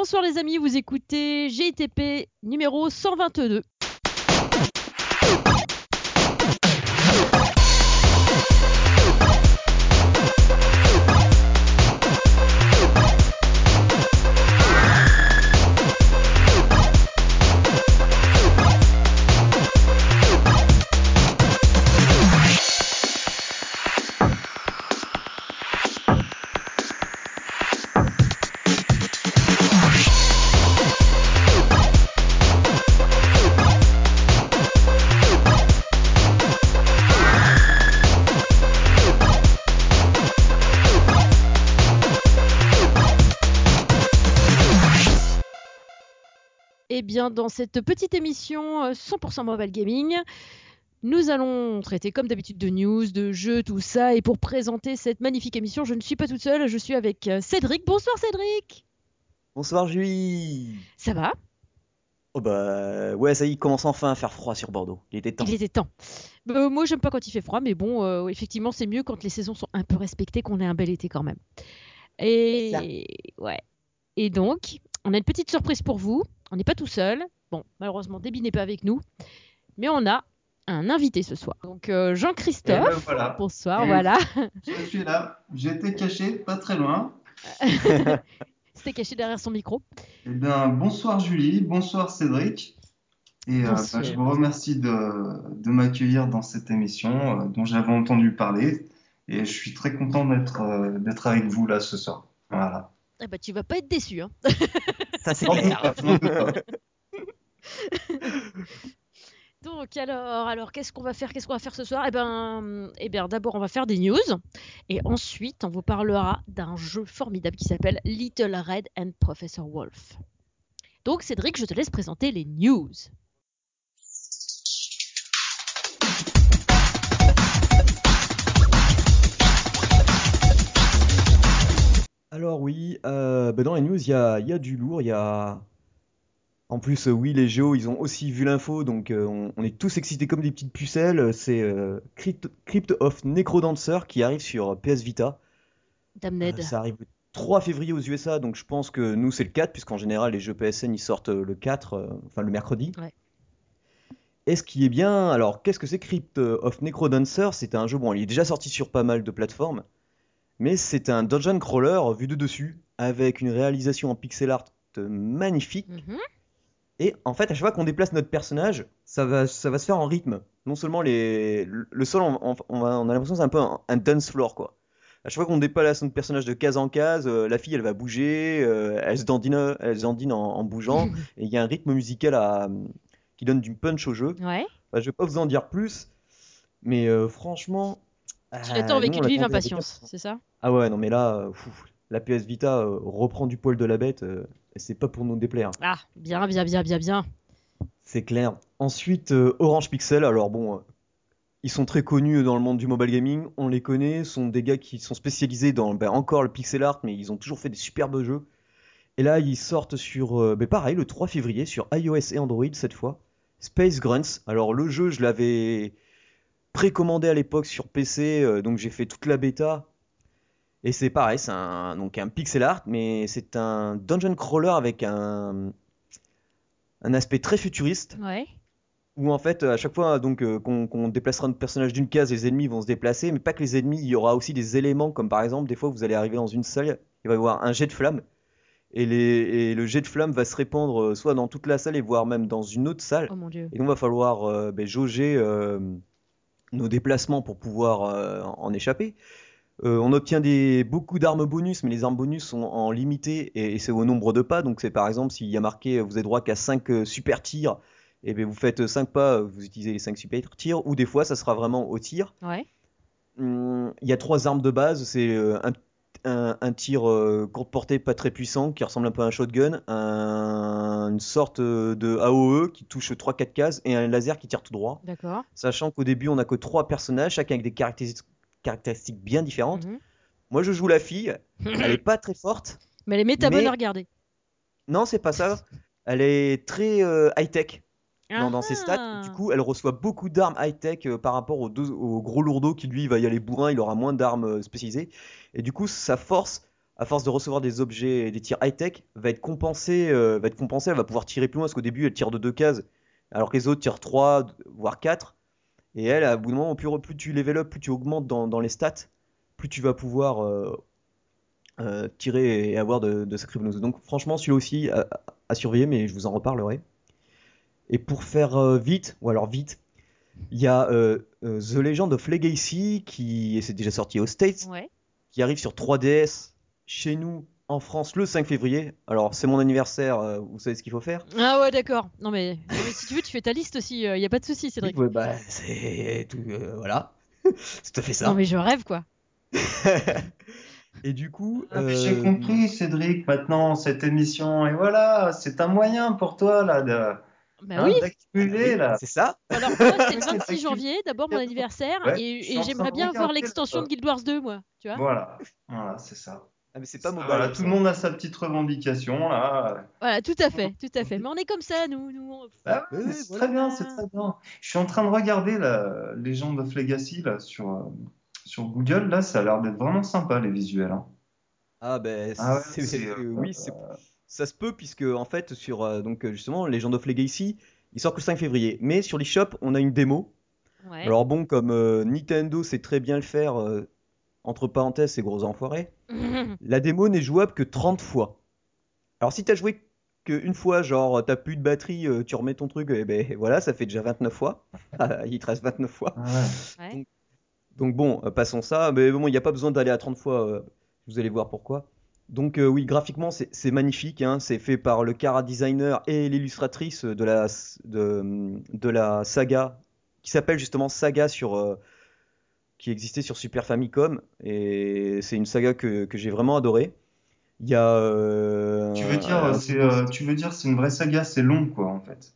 Bonsoir les amis, vous écoutez GITP numéro 122. Bien, dans cette petite émission euh, 100% mobile gaming, nous allons traiter comme d'habitude de news, de jeux, tout ça. Et pour présenter cette magnifique émission, je ne suis pas toute seule, je suis avec euh, Cédric. Bonsoir Cédric Bonsoir Julie Ça va? Oh bah ouais, ça y est, il commence enfin à faire froid sur Bordeaux. Il était temps. Il était temps. Euh, moi, j'aime pas quand il fait froid, mais bon, euh, effectivement, c'est mieux quand les saisons sont un peu respectées, qu'on ait un bel été quand même. Et ouais. Et donc, on a une petite surprise pour vous. On n'est pas tout seul. Bon, malheureusement, Déby n'est pas avec nous, mais on a un invité ce soir. Donc euh, Eh ben, Jean-Christophe. voilà. Bonsoir, Et- voilà. Je suis là, j'étais caché, pas très loin. C'était caché derrière son micro. Eh bien, bonsoir Julie, bonsoir Cédric. Et euh, bah, je vous remercie de, de m'accueillir dans cette émission euh, dont j'avais entendu parler. Et je suis très content d'être euh, d'être avec vous là ce soir. Voilà. Eh ben, tu vas pas être déçu. Hein. Ça c'est clair. Donc alors, alors qu'est-ce qu'on va faire Qu'est-ce qu'on va faire ce soir? Eh ben, eh bien, d'abord on va faire des news et ensuite on vous parlera d'un jeu formidable qui s'appelle Little Red and Professor Wolf. Donc Cédric, je te laisse présenter les news. Alors oui, euh, bah dans les news, il y a, il y a du lourd, il y a... En plus, euh, oui, les géos, ils ont aussi vu l'info, donc euh, on, on est tous excités comme des petites pucelles. C'est euh, Crypt, Crypt of Necrodancer qui arrive sur PS Vita. Damned. Ça arrive le 3 février aux USA, donc je pense que nous, c'est le 4, puisqu'en général, les jeux PSN, ils sortent le 4, euh, enfin le mercredi. Ouais. Et ce qui est bien, alors qu'est-ce que c'est Crypt of Necrodancer? C'est un jeu, bon, il est déjà sorti sur pas mal de plateformes, mais c'est un dungeon crawler vu de dessus, avec une réalisation en pixel art euh, magnifique. Mhm. Et en fait, à chaque fois qu'on déplace notre personnage, ça va, ça va se faire en rythme. Non seulement les, le sol, on, a l'impression que c'est un peu un, un dance floor, quoi. À chaque fois qu'on déplace notre personnage de case en case, euh, la fille, elle va bouger, euh, elle se dandine, elle se dandine en, en bougeant, et il y a un rythme musical à, qui donne du punch au jeu. Ouais. Bah, je vais pas vous en dire plus, mais euh, franchement... Tu l'attends avec une vive impatience, c'est ça? Ah ouais, non mais là, euh, la PS Vita euh, reprend du poil de la bête, euh, et c'est pas pour nous déplaire, Ah, bien, bien, bien, bien, bien. c'est clair. Ensuite, Orange Pixel, alors bon, ils sont très connus dans le monde du mobile gaming, on les connaît, sont des gars qui sont spécialisés dans ben, encore le pixel art, mais ils ont toujours fait des superbes jeux. Et là, ils sortent sur, ben, pareil, le 3 février, sur iOS et Android cette fois, Space Grunts. Alors le jeu, je l'avais précommandé à l'époque sur PC, donc j'ai fait toute la bêta. Et c'est pareil, c'est un, donc un pixel art, mais c'est un dungeon crawler avec un, un aspect très futuriste, Ouais. où en fait, à chaque fois donc euh, qu'on qu'on déplacera notre personnage d'une case, les ennemis vont se déplacer, mais pas que les ennemis, il y aura aussi des éléments, comme par exemple, des fois vous allez arriver dans une salle, il va y avoir un jet de flamme, et, les, et le jet de flamme va se répandre euh, soit dans toute la salle, et voire même dans une autre salle. Oh mon dieu. Et donc, il va falloir euh, ben, jauger euh, nos déplacements pour pouvoir euh, en échapper. Euh, on obtient des, beaucoup d'armes bonus, mais les armes bonus sont en limité et, et c'est au nombre de pas. Donc, c'est par exemple, s'il y a marqué euh, vous avez droit qu'à 5 super tirs, et ben, vous faites 5 pas, euh, vous utilisez les 5 super tirs, ou des fois, ça sera vraiment au tir. Ouais. Hum, Il y a trois armes de base. C'est euh, un, un- un tir euh, courte portée pas très puissant qui ressemble un peu à un shotgun, un- une sorte euh, de AOE qui touche 3-4 cases et un laser qui tire tout droit. D'accord. Sachant qu'au début on a que trois personnages, chacun avec des caractéristiques, caractéristiques bien différentes. Mhm. Moi je joue la fille, elle est pas très forte. Mais elle est Mais- à regarder. Non, c'est pas ça. Elle est très high tech dans, dans ses stats. Ah. Du coup, elle reçoit beaucoup d'armes high-tech euh, par rapport au, deux- au gros lourdeau qui lui va y aller bourrin, il aura moins d'armes euh, spécialisées. Et du coup, ça force à force de recevoir des objets et des tirs high-tech, va être compensée, euh, va être compensée, elle va pouvoir tirer plus loin, parce qu'au début, elle tire de deux cases, alors que les autres tirent trois, voire quatre. Et elle, à bout de moment, plus, plus tu level up, plus tu augmentes dans, dans les stats, plus tu vas pouvoir euh, euh, tirer et avoir de, de sacrés bonus. Donc franchement, celui-là aussi à, à surveiller, mais je vous en reparlerai. Et pour faire euh, vite, ou alors vite, il y a The Legend of Legacy qui c'est déjà sorti aux States, Ouais. qui arrive sur 3DS chez nous en France le 5 février. Alors c'est mon anniversaire, euh, vous savez ce qu'il faut faire. Ah ouais, d'accord. Non mais, non, mais si tu veux, tu fais ta liste aussi. Il y a pas de souci, Cédric. Ouais, bah, c'est tout, euh, voilà, c'est tout à fait ça. Non mais je rêve quoi. Et du coup, Ah, J'ai euh, compris, Cédric, maintenant, cette émission, et voilà, c'est un moyen pour toi, là, de, Bah hein, oui. d'accumuler, là. c'est ça. Alors moi, c'est le C'est 26 janvier, d'abord mon anniversaire, Ouais, et, et j'aimerais bien voir l'extension de Guild Wars 2, moi. Tu vois Voilà, voilà, c'est ça. Ah, mais c'est pas mobile. Voilà, tout le monde a sa petite revendication, là. Voilà, tout à fait, tout à fait. Mais on est comme ça, nous. nous on- Ah c'est voilà. très bien, c'est très bien. Je suis en train de regarder la Legend of Legacy, là, sur, euh, sur Google, là, ça a l'air d'être vraiment sympa, les visuels, hein. Ah ben Ah ouais, c'est- c'est, euh, euh, oui, c'est ça se peut puisque en fait sur euh, donc justement Legend of Legacy, il sort que le 5 février. Mais sur l'eShop, on a une démo. Ouais. Alors bon, comme euh, Nintendo sait très bien le faire, euh, entre parenthèses, c'est gros enfoirés. La démo n'est jouable que 30 fois. Alors si t'as joué qu'une fois, genre t'as plus de batterie, euh, tu remets ton truc, et ben voilà, ça fait déjà 29 fois. il te reste 29 fois. Ah ouais. Donc bon, euh, passons ça. Mais bon, il n'y a pas besoin d'aller à 30 fois. euh, vous allez voir pourquoi. Donc euh, oui, graphiquement, c'est c'est magnifique. hein. C'est fait par le cara designer et l'illustratrice de la, de, de la saga, qui s'appelle justement Saga sur... euh, qui existait sur Super Famicom. Et c'est une saga que, que j'ai vraiment adorée. Il y a... euh, Tu veux dire, un- c'est, euh, tu veux dire, c'est une vraie saga, c'est long, quoi, en fait.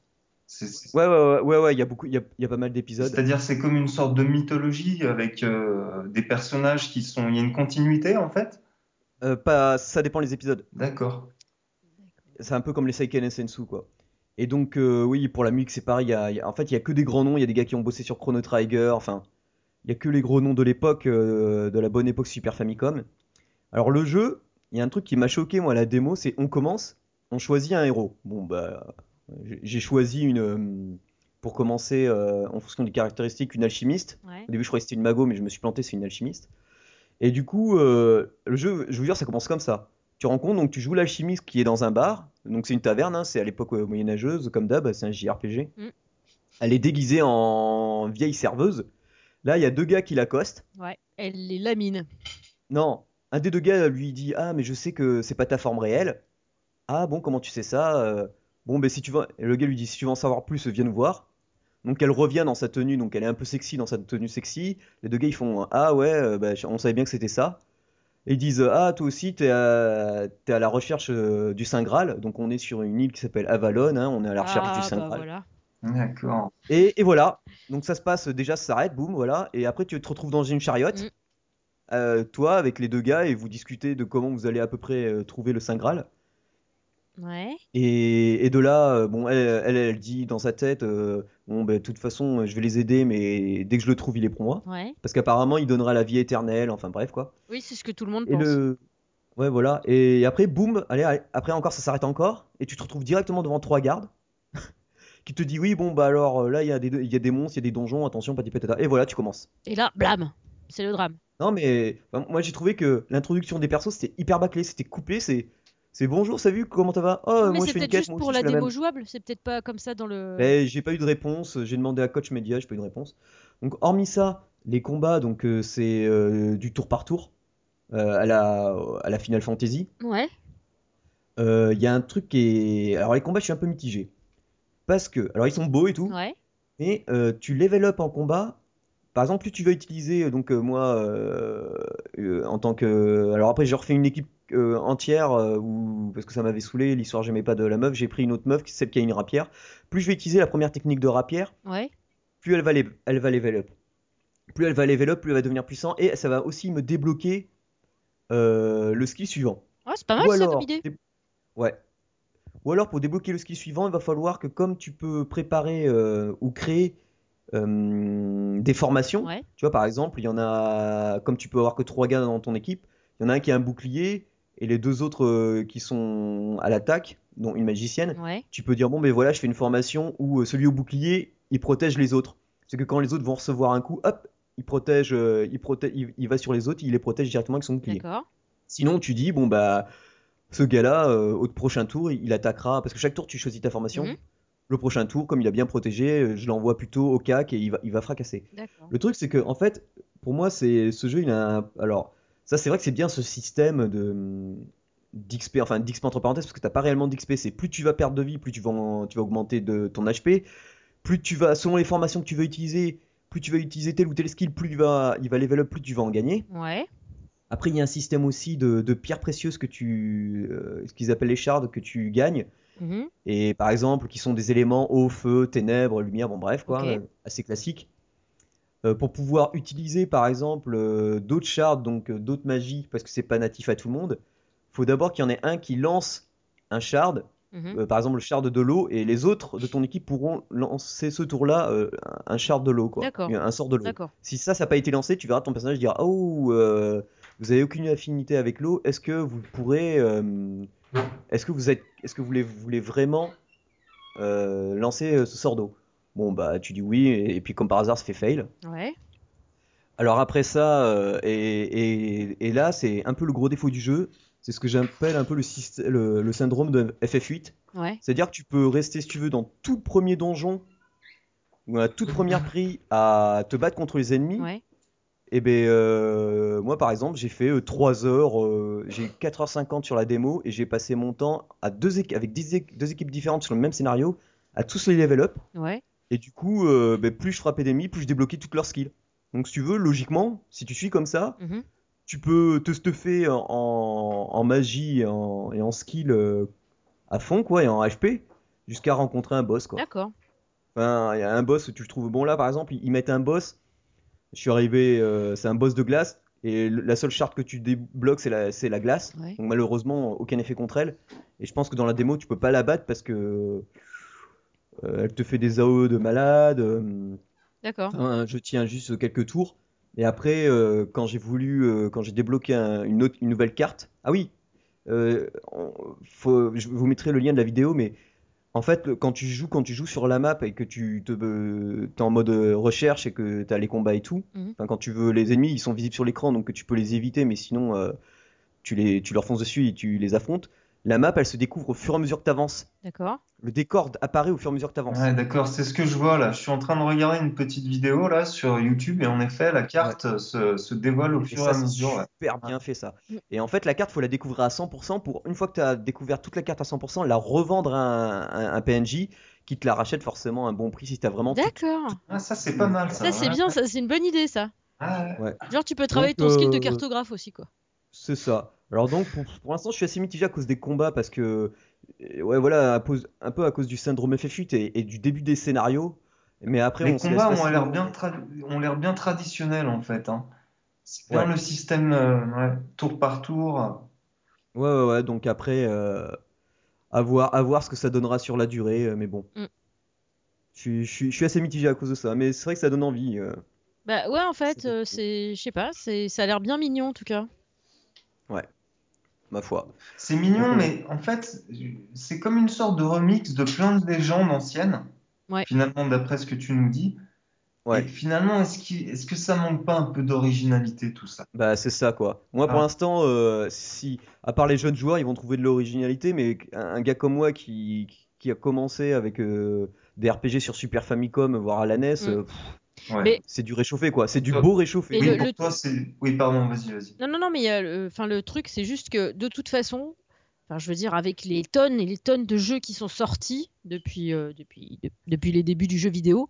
Ouais, ouais, ouais, ouais, ouais, il y a beaucoup, il y a, il y a pas mal d'épisodes. c'est-à-dire, c'est comme une sorte de mythologie avec euh, des personnages qui sont. Il y a une continuité, en fait? Euh, pas, ça dépend les épisodes. D'accord. C'est un peu comme les Seiken et Sensu, quoi. Et donc, euh, oui, pour la musique, c'est pareil. il y a- il y a- en fait, il y a que des grands noms. Il y a des gars qui ont bossé sur Chrono Trigger. Enfin, il y a que les gros noms de l'époque, euh, de la bonne époque Super Famicom. Alors, le jeu, il y a un truc qui m'a choqué, moi, à la démo, c'est on commence, on choisit un héros. Bon, bah, j'ai- choisi une. euh, pour commencer, euh, en fonction des caractéristiques, une alchimiste. Ouais. Au début, je croyais que c'était une mago, mais je me suis planté, c'est une alchimiste. Et du coup, euh, le jeu, je vous jure, ça commence comme ça. Tu rencontres, donc tu joues l'alchimiste qui est dans un bar. Donc c'est une taverne, hein, c'est à l'époque moyenâgeuse, comme d'hab, c'est un JRPG. Mm. Elle est déguisée en vieille serveuse. Là, il y a deux gars qui l'accostent. Ouais. Elle les lamine. Non, un des deux gars lui dit Ah, mais je sais que c'est pas ta forme réelle. Ah, bon, comment tu sais ça Euh, Bon, ben si tu veux. Et le gars lui dit Si tu veux en savoir plus, viens nous voir. Donc elle revient dans sa tenue, donc elle est un peu sexy dans sa tenue sexy. Les deux gars ils font Ah ouais, bah, on savait bien que c'était ça. Et ils disent Ah, toi aussi t'es à, t'es à la recherche euh, du Saint Graal. Donc on est sur une île qui s'appelle Avalon, hein, on est à la recherche ah, du Saint bah Graal. voilà. D'accord. Et, et voilà, donc ça se passe, déjà ça s'arrête, boum, voilà, et après tu te retrouves dans une chariote, Mm. euh, toi avec les deux gars, et vous discutez de comment vous allez à peu près euh, trouver le Saint Graal. Ouais. Et, et de là, euh, bon, elle, elle, elle dit dans sa tête, euh, bon, ben, de toute façon, je vais les aider, mais dès que je le trouve, il est pour moi. Ouais. Parce qu'apparemment, il donnera la vie éternelle, enfin bref, quoi. Oui, c'est ce que tout le monde Et pense. le... Ouais, voilà. Et après, boum, allez, allez, après encore, ça s'arrête encore, et tu te retrouves directement devant trois gardes, qui te dit, oui, bon, bah alors, euh, là, il y, a des- il y a des monstres, il y a des donjons, attention, patati patata. Et voilà, tu commences. Et là, blam, c'est le drame. Non, mais enfin, moi j'ai trouvé que l'introduction des persos c'était hyper bâclé, c'était coupé, c'est c'est bonjour, ça vu comment ça va? Oh, mais moi je fais une quête, juste moi pour la démo même. jouable, c'est peut-être pas comme ça dans le. Mais j'ai pas eu de réponse, j'ai demandé à Coach Media, j'ai pas eu de réponse. Donc hormis ça, les combats donc euh, c'est euh, du tour par tour euh, à la à la Final Fantasy. Ouais. Il y a un truc qui est alors les combats je suis un peu mitigé parce que alors ils sont beaux et tout, Ouais. mais euh, tu level up en combat. Par exemple, plus tu vas utiliser, euh, donc euh, moi, euh, en tant que... Alors après, j'ai refait une équipe entière, où- parce que ça m'avait saoulé, l'histoire, j'aimais pas de la meuf, j'ai pris une autre meuf, celle qui a une rapière. Plus je vais utiliser la première technique de rapière, Ouais. plus elle va, le- elle va level up. Plus elle va level up, plus elle va devenir puissant, et ça va aussi me débloquer le skill suivant. Ouais, c'est pas mal Ou ça alors, comme idée. dé- Ouais. Ou alors pour débloquer le skill suivant, il va falloir que comme tu peux préparer euh, ou créer euh, des formations, Ouais. tu vois par exemple, il y en a comme tu peux avoir que trois gars dans ton équipe, il y en a un qui a un bouclier et les deux autres euh, qui sont à l'attaque, dont une magicienne, Ouais. tu peux dire bon ben voilà, je fais une formation où celui au bouclier, il protège les autres. C'est que quand les autres vont recevoir un coup, hop, il protège, il protège, il, il va sur les autres, il les protège directement avec son bouclier. Sinon, tu dis bon bah ce gars-là, euh, au prochain tour, il attaquera parce que chaque tour tu choisis ta formation. Mhm. Le prochain tour, comme il a bien protégé, je l'envoie plutôt au cac et il va, il va fracasser. Le truc, c'est que, en fait, pour moi, c'est ce jeu, il a un... Alors, ça, c'est vrai que c'est bien ce système de d'XP, enfin d'XP entre parenthèses, parce que t'as pas réellement d'XP. C'est plus tu vas perdre de vie, plus tu vas, en- tu vas augmenter de ton HP. Plus tu vas, selon les formations que tu veux utiliser, plus tu vas utiliser tel ou tel skill, plus il va, il va level up, plus tu vas en gagner. Ouais. Après, il y a un système aussi de, de pierres précieuses que tu, euh, ce qu'ils appellent les shards, que tu gagnes. Mhm. Et par exemple, qui sont des éléments eau, feu, ténèbres, lumière, bon bref, quoi, euh, assez classique. Euh, pour pouvoir utiliser par exemple euh, d'autres shards, donc euh, d'autres magies, parce que c'est pas natif à tout le monde, faut d'abord qu'il y en ait un qui lance un shard, Mhm. par exemple le shard de l'eau, et les autres de ton équipe pourront lancer ce tour-là un shard de l'eau, quoi, D'accord. un sort de l'eau. D'accord. Si ça, ça n'a pas été lancé, tu verras ton personnage dire Oh, vous avez aucune affinité avec l'eau, est-ce que vous pourrez. euh, est-ce que vous êtes. Est-ce que vous voulez, vous voulez vraiment euh, lancer euh, ce sort d'eau? Bon, bah, tu dis oui, et, et puis comme par hasard, ça fait fail. Ouais. Alors après ça, euh, et, et- et là, c'est un peu le gros défaut du jeu, c'est ce que j'appelle un peu le, syst- le, le syndrome de FF8. Ouais. C'est-à-dire que tu peux rester, si tu veux, dans tout premier donjon, ou à la toute première prix, à te battre contre les ennemis. Ouais. Et ben euh, moi par exemple j'ai fait euh, 3 heures, euh, j'ai 4h50 sur la démo et j'ai passé mon temps à deux avec équ- deux équipes différentes sur le même scénario à tous les level up Ouais. et du coup euh, ben, plus je frappais d'ennemis plus je débloquais toutes leurs skills. Donc si tu veux logiquement si tu suis comme ça Mhm. tu peux te stuffer en, en magie et en, et en skill euh, à fond quoi et en HP jusqu'à rencontrer un boss quoi. D'accord. Enfin, il y a un boss où tu le trouves bon là par exemple, ils mettent un boss. Je suis arrivé, euh, c'est un boss de glace et la seule charte que tu débloques c'est la, glace. Ouais. Donc malheureusement aucun effet contre elle. Et je pense que dans la démo tu peux pas la battre parce que euh, elle te fait des AOE de malade. euh, D'accord. Je tiens juste quelques tours. Et après, euh, quand j'ai voulu, quand j'ai débloqué un- une, autre, une nouvelle carte. Ah oui, on- faut, je vous mettrai le lien de la vidéo, mais en fait, le- quand tu joues, quand tu joues sur la map et que tu te, euh, t'es en mode euh, recherche et que tu as les combats et tout, Mhm. quand tu veux, les ennemis, ils sont visibles sur l'écran, donc que tu peux les éviter, mais sinon, euh, tu, les, tu leur fonces dessus et tu les affrontes. La map, elle se découvre au fur et à mesure que tu avances. D'accord. Le décor apparaît au fur et à mesure que tu avances. Ouais, d'accord, c'est ce que je vois là. Je suis en train de regarder une petite vidéo là sur YouTube et en effet, la carte se, se dévoile au Et fur et à c'est mesure. ouais. super bien fait ça. Et en fait, la carte, faut la découvrir à 100% pour, une fois que tu as découvert toute la carte à 100%, la revendre à un, PNJ qui te la rachète forcément à un bon prix si tu as vraiment tout. D'accord. Ah, ça, c'est pas mal ça. Ça, c'est bien. Ça, c'est une bonne idée, ça. Ah, Genre, tu peux travailler Donc, ton skill de euh, cartographe aussi, quoi. c'est ça. Alors donc, pour, pour l'instant, je suis assez mitigé à cause des combats parce que, euh, ouais, voilà, à cause- un peu à cause du syndrome FF8 et, et du début des scénarios. Mais après, Les on combats ont l'air bien, tra- ont l'air bien traditionnels en fait. hein. C'est bien Ouais. le système euh, ouais, tour par tour. Ouais, ouais, ouais. Donc après, euh, à voir, à voir ce que ça donnera sur la durée. euh, mais bon, Mm. je suis, je suis- je suis assez mitigé à cause de ça. Mais c'est vrai que ça donne envie. euh. Bah ouais, en fait, C'est euh, je sais pas, c'est, ça a l'air bien mignon en tout cas. Ma foi. C'est mignon, Donc, mais en fait, c'est comme une sorte de remix de plein de légendes anciennes. Ouais. Finalement, d'après ce que tu nous dis. Et finalement, est-ce qu'il- est-ce que ça manque pas un peu d'originalité tout ça? bah c'est ça quoi. Moi pour Ah. l'instant, euh, si, à part les jeunes joueurs, ils vont trouver de l'originalité, mais un, un gars comme moi qui, qui a commencé avec euh, des RPG sur Super Famicom, voire à la NES, Mm. euh, pff, Ouais. Mais- c'est du réchauffé quoi. C'est du Toi- beau réchauffé. Et Oui, le- pour le- toi, c'est. Oui, pardon, vas-y, vas-y. Non, non, non, mais le, enfin, le truc, c'est juste que de toute façon, enfin, je veux dire, avec les tonnes et les tonnes de jeux qui sont sortis depuis, euh, depuis, de- depuis les débuts du jeu vidéo,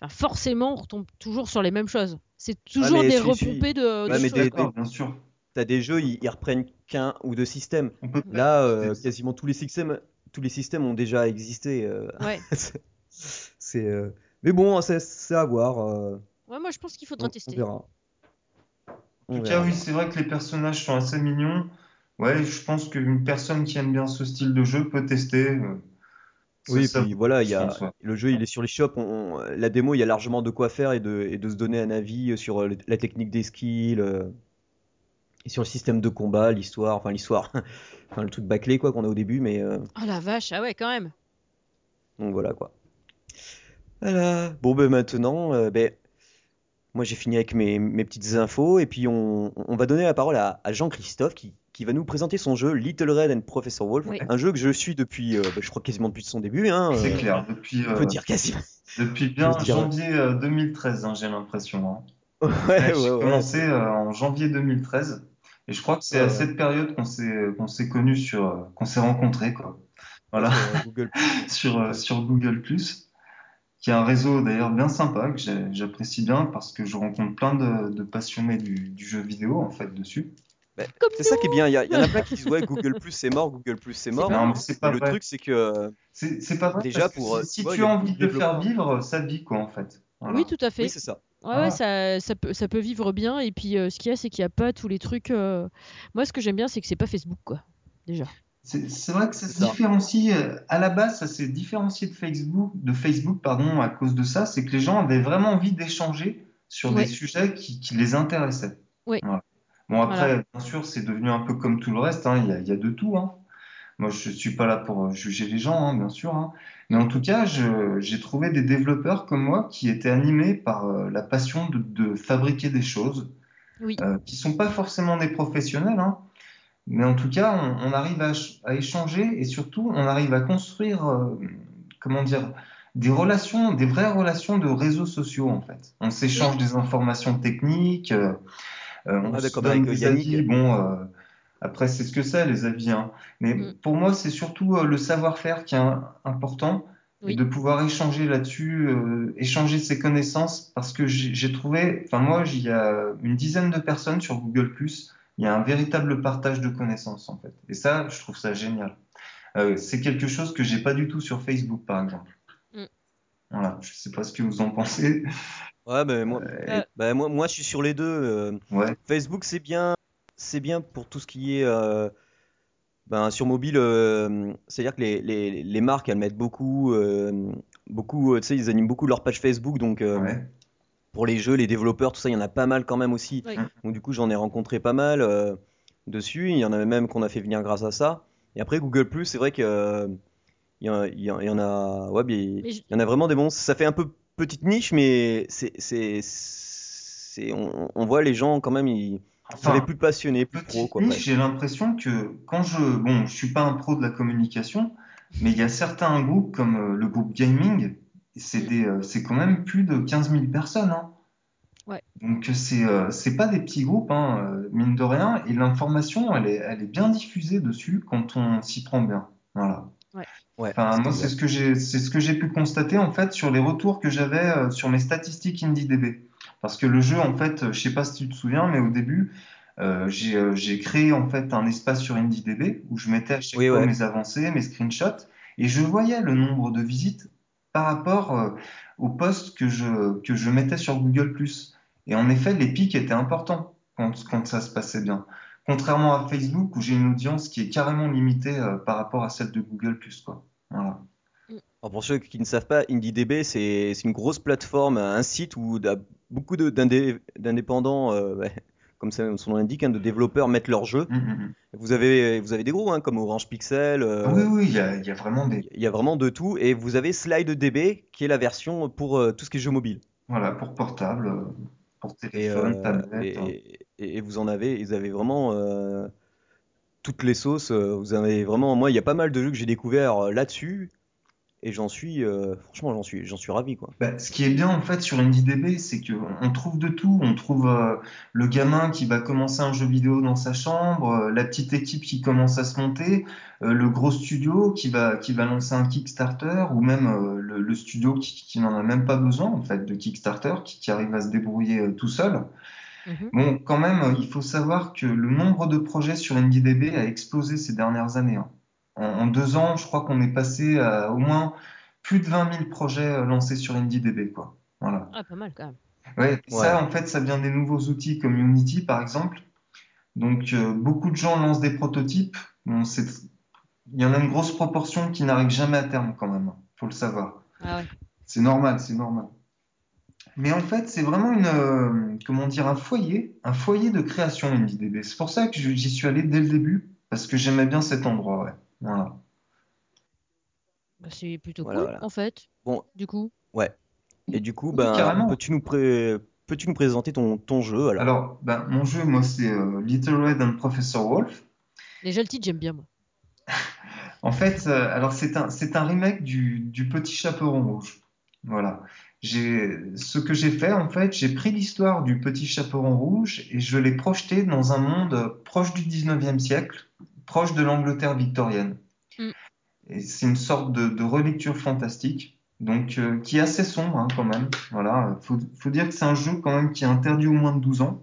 enfin, forcément, on retombe toujours sur les mêmes choses. C'est toujours mais des repompées de, de Ouais, mais choses. des- D'accord, bien sûr. T'as des jeux, ils, ils reprennent qu'un ou deux systèmes. On peut Là, euh, quasiment tous les systèmes, tous les systèmes ont déjà existé. euh, Ouais. c'est, euh, mais bon, c'est c'est à voir. euh, Ouais, moi, je pense qu'il faudra on tester. verra. En tout cas, oui, c'est vrai que les personnages sont assez mignons. Ouais, je pense qu'une personne qui aime bien ce style de jeu peut tester. euh, ça- Oui, ça puis voilà, il y a, le jeu il est sur les shops. on- on- la démo, il y a largement de quoi faire et de, et de se donner un avis sur euh, la technique des skills. euh. Et sur le système de combat, l'histoire, enfin l'histoire, enfin le truc bâclé quoi qu'on a au début, mais euh, Oh la vache, ah ouais, quand même. donc voilà quoi. Voilà. Bon ben maintenant, euh, ben moi j'ai fini avec mes, mes petites infos et puis on, on va donner la parole à, à Jean-Christophe qui, qui va nous présenter son jeu Little Red and Professor Wolf, Oui. un jeu que je suis depuis, euh, ben, je crois quasiment depuis son début, hein. C'est euh, clair, depuis, On euh, peut dire quasiment. depuis bien janvier euh, 2013, hein, j'ai l'impression. hein. Ouais, Ouais, ouais, j'ai ouais. commencé euh, en janvier 2013 et je crois que c'est Ouais, à cette période qu'on s'est qu'on s'est sur euh, qu'on s'est rencontrés quoi. Voilà Sur euh, Google. sur euh, sur Google qui est un réseau d'ailleurs bien sympa que j'apprécie bien parce que je rencontre plein de, de passionnés du, du jeu vidéo en fait dessus. Comme c'est ça qui est bien. Il y, en a plein qui disent ouais Google Plus c'est mort, Google Plus c'est mort. pas Non, vrai. mais c'est Mais pas le vrai. truc c'est que euh, C'est pas vrai Déjà, parce que pour, euh, si, si tu as envie de le faire vivre, ça vit quoi en fait. Voilà. Oui, tout à fait. oui c'est ça. Ouais, Ah. ouais, ça, ça, peut, ça peut vivre bien. Et puis, euh, ce qu'il y a, c'est qu'il n'y a pas tous les trucs. euh, Moi, ce que j'aime bien, c'est que c'est pas Facebook, quoi. Déjà. C'est vrai que ça se différencie. euh, À la base, ça s'est différencié de Facebook, de Facebook, pardon, à cause de ça. C'est que les gens avaient vraiment envie d'échanger sur des sujets qui, qui les intéressaient. Voilà. Bon, après, Voilà. bien sûr, c'est devenu un peu comme tout le reste. hein, Il y a, il y a de tout. hein. Moi, je suis pas là pour juger les gens, hein, bien sûr. hein. Mais en tout cas, j'ai trouvé des développeurs comme moi qui étaient animés par euh, la passion de, de fabriquer des choses, Oui. euh, qui sont pas forcément des professionnels, hein, mais en tout cas, on, on arrive à, ch- à échanger et surtout, on arrive à construire, euh, comment dire, des relations, des vraies relations de réseaux sociaux, en fait. On s'échange des informations techniques, euh, euh, on Ah, se donne avec, euh, des Yannick. avis. Bon, euh, après, c'est ce que c'est, les avis, hein. Mais Mm. pour moi, c'est surtout euh, le savoir-faire qui est important et de pouvoir échanger là-dessus, euh, échanger ses connaissances, parce que j'ai j'ai trouvé, enfin moi, il y a une dizaine de personnes sur Google+, il y a un véritable partage de connaissances, en fait. Et ça, je trouve ça génial. Euh, c'est quelque chose que j'ai pas du tout sur Facebook, par exemple. Mm. Voilà, je sais pas ce que vous en pensez. Ouais, mais moi, Euh, bah, moi, moi, je suis sur les deux. euh, Ouais, Facebook, c'est bien, c'est bien pour tout ce qui est euh, ben, sur mobile. euh, c'est-à-dire que les, les, les marques, elles mettent beaucoup, euh, beaucoup, euh, tu sais, ils animent beaucoup leur page Facebook. Donc, euh, ouais. Pour les jeux, les développeurs, tout ça, il y en a pas mal quand même aussi. Oui. Mm. Donc, du coup, j'en ai rencontré pas mal euh, dessus. Il y en a même qu'on a fait venir grâce à ça. Et après, Google Plus, c'est vrai que euh, il y, en- il y a, ouais, mais il Mais je- il y en a vraiment des bons. Ça fait un peu petite niche, mais c'est, c'est, c'est, on, on voit les gens quand même, ils sont les Enfin, plus passionnés, plus pro, quoi. niche, j'ai l'impression que quand je, bon, je suis pas un pro de la communication, mais il y a certains groupes comme euh, le groupe gaming, c'est euh, c'est quand même plus de 15 000 personnes, hein. Ouais. Donc c'est, euh, c'est pas des petits groupes, hein, euh, mine de rien, et l'information, elle est, elle est bien diffusée dessus quand on s'y prend bien. Voilà. Ouais, Enfin, moi, c'est ce que j'ai, c'est ce que j'ai pu constater en fait sur les retours que j'avais euh, sur mes statistiques IndieDB. Parce que le jeu, en fait, euh, je sais pas si tu te souviens, mais au début, euh, j'ai euh, j'ai créé en fait un espace sur IndieDB où je mettais à chaque Oui, fois ouais. mes avancées, mes screenshots, et je voyais le nombre de visites par rapport euh, aux posts que je que je mettais sur Google+. Et en effet, les pics étaient importants quand quand ça se passait bien. Contrairement à Facebook où j'ai une audience qui est carrément limitée euh, par rapport à celle de Google+. Voilà. Alors, pour ceux qui ne savent pas, IndieDB, c'est une grosse plateforme, un site où beaucoup d'indépendants, euh, comme son nom l'indique, hein, de développeurs mettent leurs jeux. Mm, mm, mm. Vous avez, vous avez des gros, hein, comme Orange Pixel. Ah oui, euh, oui, il y a, il y a vraiment des, Il y a vraiment de tout. Et vous avez SlideDB, qui est la version pour euh, tout ce qui est jeu mobile. voilà, pour portable, euh, pour Et, téléphone, euh, tablette. hein. et, et- et vous en avez, ils avaient vraiment euh, toutes les sauces. euh, Vous avez vraiment, moi, il y a pas mal de jeux que j'ai découvert euh, là-dessus. Et j'en suis, euh, franchement, j'en suis, j'en suis ravi, quoi. Bah, ce qui est bien en fait sur IndieDB, c'est que on trouve de tout. On trouve euh, le gamin qui va commencer un jeu vidéo dans sa chambre, euh, la petite équipe qui commence à se monter, euh, le gros studio qui va qui va lancer un Kickstarter, ou même euh, le, le studio qui, qui n'en a même pas besoin en fait de Kickstarter, qui, qui arrive à se débrouiller euh, tout seul. Mhm. Bon, quand même, il faut savoir que le nombre de projets sur IndieDB a explosé ces dernières années. hein. En, en deux ans, je crois qu'on est passé à au moins plus de 20 000 projets euh, lancés sur IndieDB, quoi. Voilà. Ah, pas mal quand même. Ouais, ça, en fait, ça vient des nouveaux outils comme Unity, par exemple. Donc, euh, beaucoup de gens lancent des prototypes. Bon, c'est, il y en a une grosse proportion qui n'arrive jamais à terme, quand même. Faut le savoir. Ah ouais. C'est normal, c'est normal. Mais en fait, c'est vraiment une, euh, comment dire, un foyer, un foyer de création IndieDB. C'est pour ça que j'y suis allé dès le début, parce que j'aimais bien cet endroit, ouais. Voilà. Bah, c'est plutôt Voilà, cool, voilà. en fait, Bon, du coup. ouais. Et du coup, ben, carrément. peux-tu nous, pré- peux-tu nous présenter ton, ton jeu alors? Alors, ben, mon jeu, moi, c'est euh, Little Red and Professor Wolf. Déjà, le titre, j'aime bien, moi. En fait, euh, alors c'est un, c'est un remake du, du Petit Chaperon Rouge. Voilà. J'ai, ce que j'ai fait, en fait, j'ai pris l'histoire du Petit Chaperon Rouge et je l'ai projeté dans un monde proche du 19e siècle, proche de l'Angleterre victorienne. Mm. Et c'est une sorte de, de relecture fantastique, donc euh, qui est assez sombre hein, quand même. Voilà. Faut, faut dire que c'est un jeu quand même qui est interdit aux moins de 12 ans.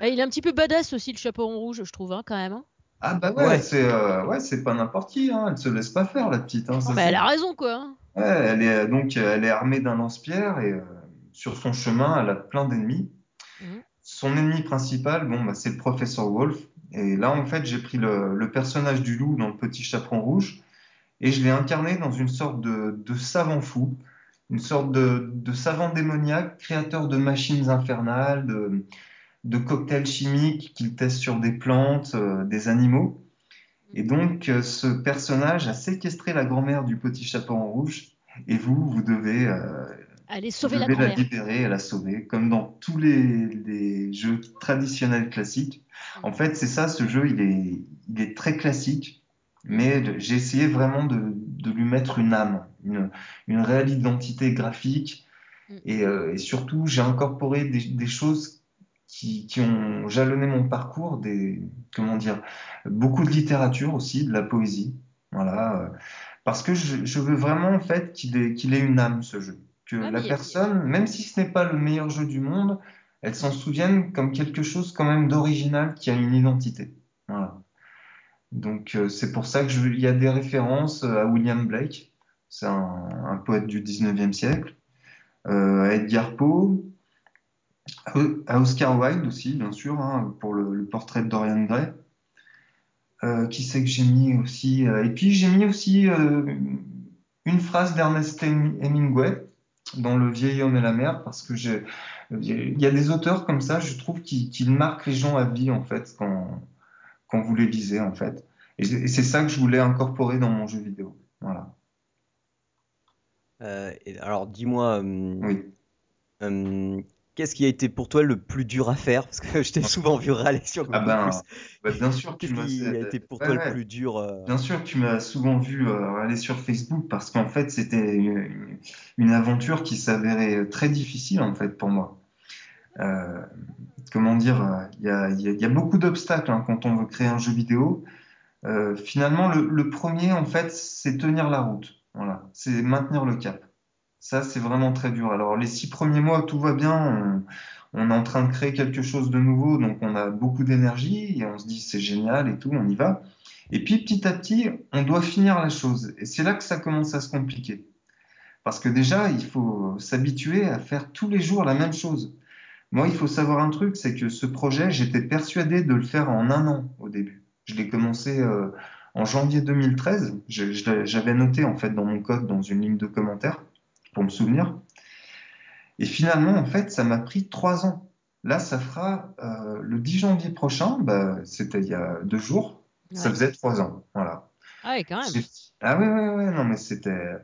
Ah, il est un petit peu badass aussi, le chaperon rouge, je trouve, hein, quand même. hein. Ah bah ouais, Ouais. c'est euh, ouais, c'est pas n'importe qui, hein. Elle se laisse pas faire la petite. Hein, ça, c'est- elle a raison, quoi. Ouais, elle est donc elle est armée d'un lance-pierre et euh, sur son chemin, elle a plein d'ennemis. Mhm. Son ennemi principal, bon, bah, c'est le professeur Wolf. Et là, en fait, j'ai pris le, personnage du loup dans le petit chaperon rouge et je l'ai incarné dans une sorte de, savant fou, une sorte de, savant démoniaque, créateur de machines infernales, de, de cocktails chimiques qu'il teste sur des plantes, euh, des animaux. Et donc, euh, ce personnage a séquestré la grand-mère du petit chaperon rouge. Et vous, vous devez, euh, Allez vous sauver la devez la libérer et la sauver, comme dans tous les, les jeux traditionnels classiques. En fait, c'est ça, ce jeu, il est, il est très classique, mais j'ai essayé vraiment de, de lui mettre une âme, une, une réelle identité graphique. Mm. Et, euh, et surtout, j'ai incorporé des, des choses qui, qui ont jalonné mon parcours, des, comment dire, beaucoup de littérature aussi, de la poésie. Voilà. euh, Parce que je, je veux vraiment, en fait, qu'il ait, qu'il ait une âme, ce jeu. Que Ouais, la mais- personne, même si ce n'est pas le meilleur jeu du monde, elle s'en souvienne comme quelque chose quand même d'original qui a une identité. Voilà. Donc euh, c'est pour ça que je, il y a des références euh, à William Blake, c'est un, un poète du 19e siècle, euh, à Edgar Poe, à, Oscar Wilde aussi, bien sûr, hein, pour le, le portrait de Dorian Gray. Euh, qui c'est que j'ai mis aussi Et puis j'ai mis aussi une phrase d'Ernest Hem- Hemingway dans Le vieil homme et la mer, parce que j'ai, il y a des auteurs comme ça, je trouve, qui, qui marquent les gens à vie, en fait, quand, quand vous les lisez, en fait. Et c'est et c'est ça que je voulais incorporer dans mon jeu vidéo. Voilà. Euh, alors, dis-moi, hum, Oui. hum, qu'est-ce qui a été pour toi le plus dur à faire? Parce que je t'ai souvent vu râler sur Ah Google+. ben, bah, bien sûr, tu Qu'est-ce m'as, qui a été pour toi ouais. le plus dur? euh, Bien sûr, tu m'as souvent vu euh, aller sur Facebook parce qu'en fait, c'était une, une aventure qui s'avérait très difficile en fait pour moi. Euh, comment dire, euh, il y a, il y a- il y a beaucoup d'obstacles hein, quand on veut créer un jeu vidéo. Euh, finalement, le, le premier en fait, c'est tenir la route. Voilà, c'est maintenir le cap. Ça, c'est vraiment très dur. Alors, les six premiers mois, tout va bien. On, est en train de créer quelque chose de nouveau, donc on a beaucoup d'énergie et on se dit c'est génial et tout, on y va. Et puis petit à petit, on doit finir la chose. Et c'est là que ça commence à se compliquer. Parce que déjà, il faut s'habituer à faire tous les jours la même chose. Moi, il faut savoir un truc, c'est que ce projet, j'étais persuadé de le faire en un an au début. Je l'ai commencé euh, en janvier 2013. Je- je l'ai- J'avais noté en fait dans mon code, dans une ligne de commentaires, pour me souvenir. Et finalement, en fait, ça m'a pris trois ans. Là, ça fera euh, le 10 janvier prochain, bah, c'était il y a deux jours, ça faisait trois ans. Voilà. Ah ouais, quand même. Ah ouais, ouais, ouais, non, mais c'était.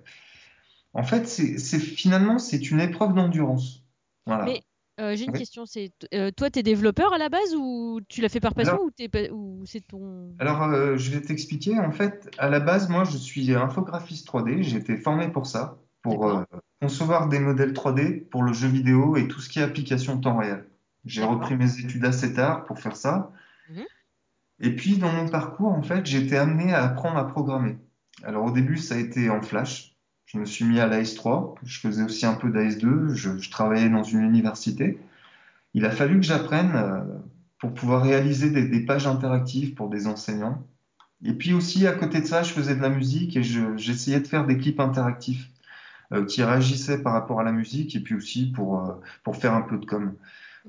En fait, c'est finalement, c'est une épreuve d'endurance. Voilà. Mais euh, j'ai une Oui. question, c'est euh, toi, t'es développeur à la base ou tu l'as fait par passion Alors- ou, c'est ton... Alors, euh, je vais t'expliquer. En fait, à la base, moi, je suis infographiste 3D. J'ai été formé pour ça, pour euh, concevoir des modèles 3D pour le jeu vidéo et tout ce qui est application temps réel. J'ai repris mes études assez tard pour faire ça. Mhm. Et puis, dans mon parcours, en fait, j'ai été amené à apprendre à programmer. Alors, au début, ça a été en Flash. Je me suis mis à l'AS3. Je faisais aussi un peu d'AS2. Je, je travaillais dans une université. Il a fallu que j'apprenne euh, pour pouvoir réaliser des, des pages interactives pour des enseignants. Et puis aussi, à côté de ça, je faisais de la musique et je- j'essayais de faire des clips interactifs qui réagissaient par rapport à la musique et puis aussi pour, euh, pour faire un peu de com.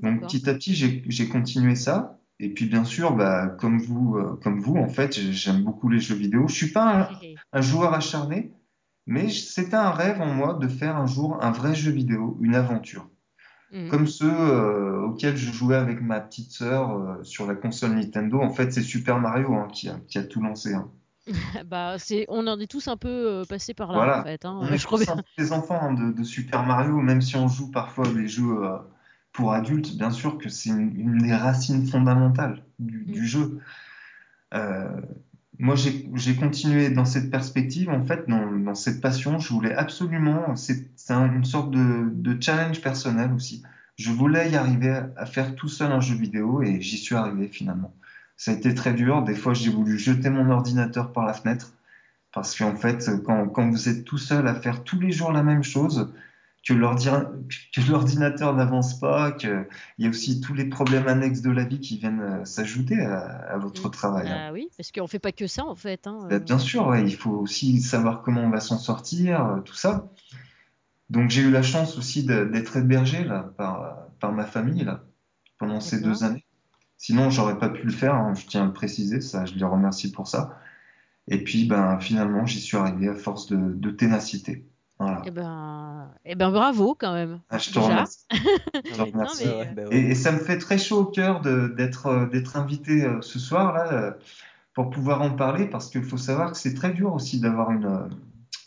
Donc petit à petit, j'ai continué ça. Et puis bien sûr, bah, comme vous, euh, comme vous, en fait, j'ai- j'aime beaucoup les jeux vidéo. Je suis pas un, un joueur acharné, mais c'était un rêve en moi de faire un jour un vrai jeu vidéo, une aventure. mm. comme ceux euh, auxquels je jouais avec ma petite sœur euh, sur la console Nintendo. En fait, c'est Super Mario hein, qui, a, qui, a, tout lancé. Hein. bah, c'est, on en est tous un peu passés par là, en fait. Hein. On est je tous des enfants hein, de, de, Super Mario, même si on joue parfois des jeux pour adultes, bien sûr que c'est une, des racines fondamentales du, du jeu. moi, j'ai continué dans cette perspective, en fait, dans, dans cette passion. Je voulais absolument, c'est une sorte de, de, challenge personnel aussi. Je voulais y arriver à faire tout seul un jeu vidéo et j'y suis arrivé finalement. Ça a été très dur. Des fois, j'ai voulu jeter mon ordinateur par la fenêtre parce qu'en fait, quand, quand vous êtes tout seul à faire tous les jours la même chose, que l'ordinateur n'avance pas, qu'il y a aussi tous les problèmes annexes de la vie qui viennent euh, s'ajouter à, votre mm. travail. Hein. Ah oui, parce qu'on fait pas que ça en fait. Hein, bah, bien sûr, il faut aussi savoir comment on va s'en sortir, euh, tout ça. Donc j'ai eu la chance aussi d'être hébergé là, par, par ma famille là, pendant ces deux années. Sinon, j'aurais pas pu le faire, hein, je tiens à le préciser, ça, je les remercie pour ça. Et puis, ben, finalement, j'y suis arrivé à force de, de ténacité. Voilà. Et eh ben, et eh ben bravo quand même. Ah, je te remercie. et, ça me fait très chaud au cœur d'être euh, d'être invité euh, ce soir là euh, pour pouvoir en parler parce qu'il faut savoir que c'est très dur aussi d'avoir une,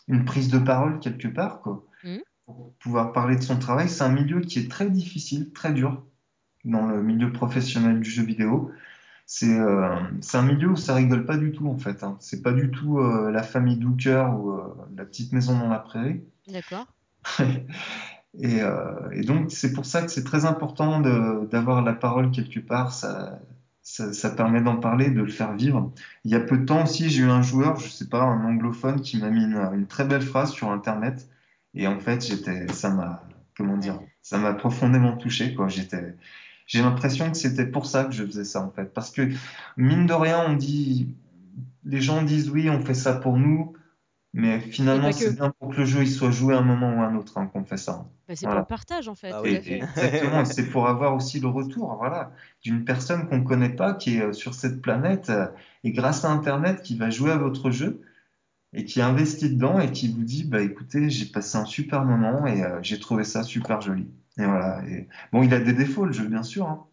une prise de parole quelque part quoi. Mmh. Pour pouvoir parler de son travail, c'est un milieu qui est très difficile, très dur dans le milieu professionnel du jeu vidéo. C'est euh, un milieu où ça rigole pas du tout en fait. Hein. C'est pas du tout euh, la famille Dooker ou euh, la petite maison dans la prairie. D'accord. et, euh, et, donc c'est pour ça que c'est très important d'avoir la parole quelque part. Ça, ça, ça permet d'en parler, de le faire vivre. Il y a peu de temps aussi, j'ai eu un joueur, je sais pas, un anglophone qui m'a mis une, une, très belle phrase sur Internet. Et en fait, j'étais, ça m'a, comment dire, ça m'a profondément touché. Quoi. J'étais, j'ai l'impression que c'était pour ça que je faisais ça en fait. Parce que mine de rien, on dit, les gens disent oui, on fait ça pour nous, mais finalement c'est bien pour que le jeu il soit joué à un moment ou à un autre hein, qu'on fait ça. Bah, c'est pour le partage en fait. Ah exactement, c'est pour avoir aussi le retour, voilà, d'une personne qu'on ne connaît pas qui est euh, sur cette planète euh, et grâce à Internet qui va jouer à votre jeu et qui investit dedans et qui vous dit bah écoutez j'ai passé un super moment et euh, j'ai trouvé ça super joli. Et voilà. Et... Bon, il a des défauts, le jeu, bien sûr. Hein.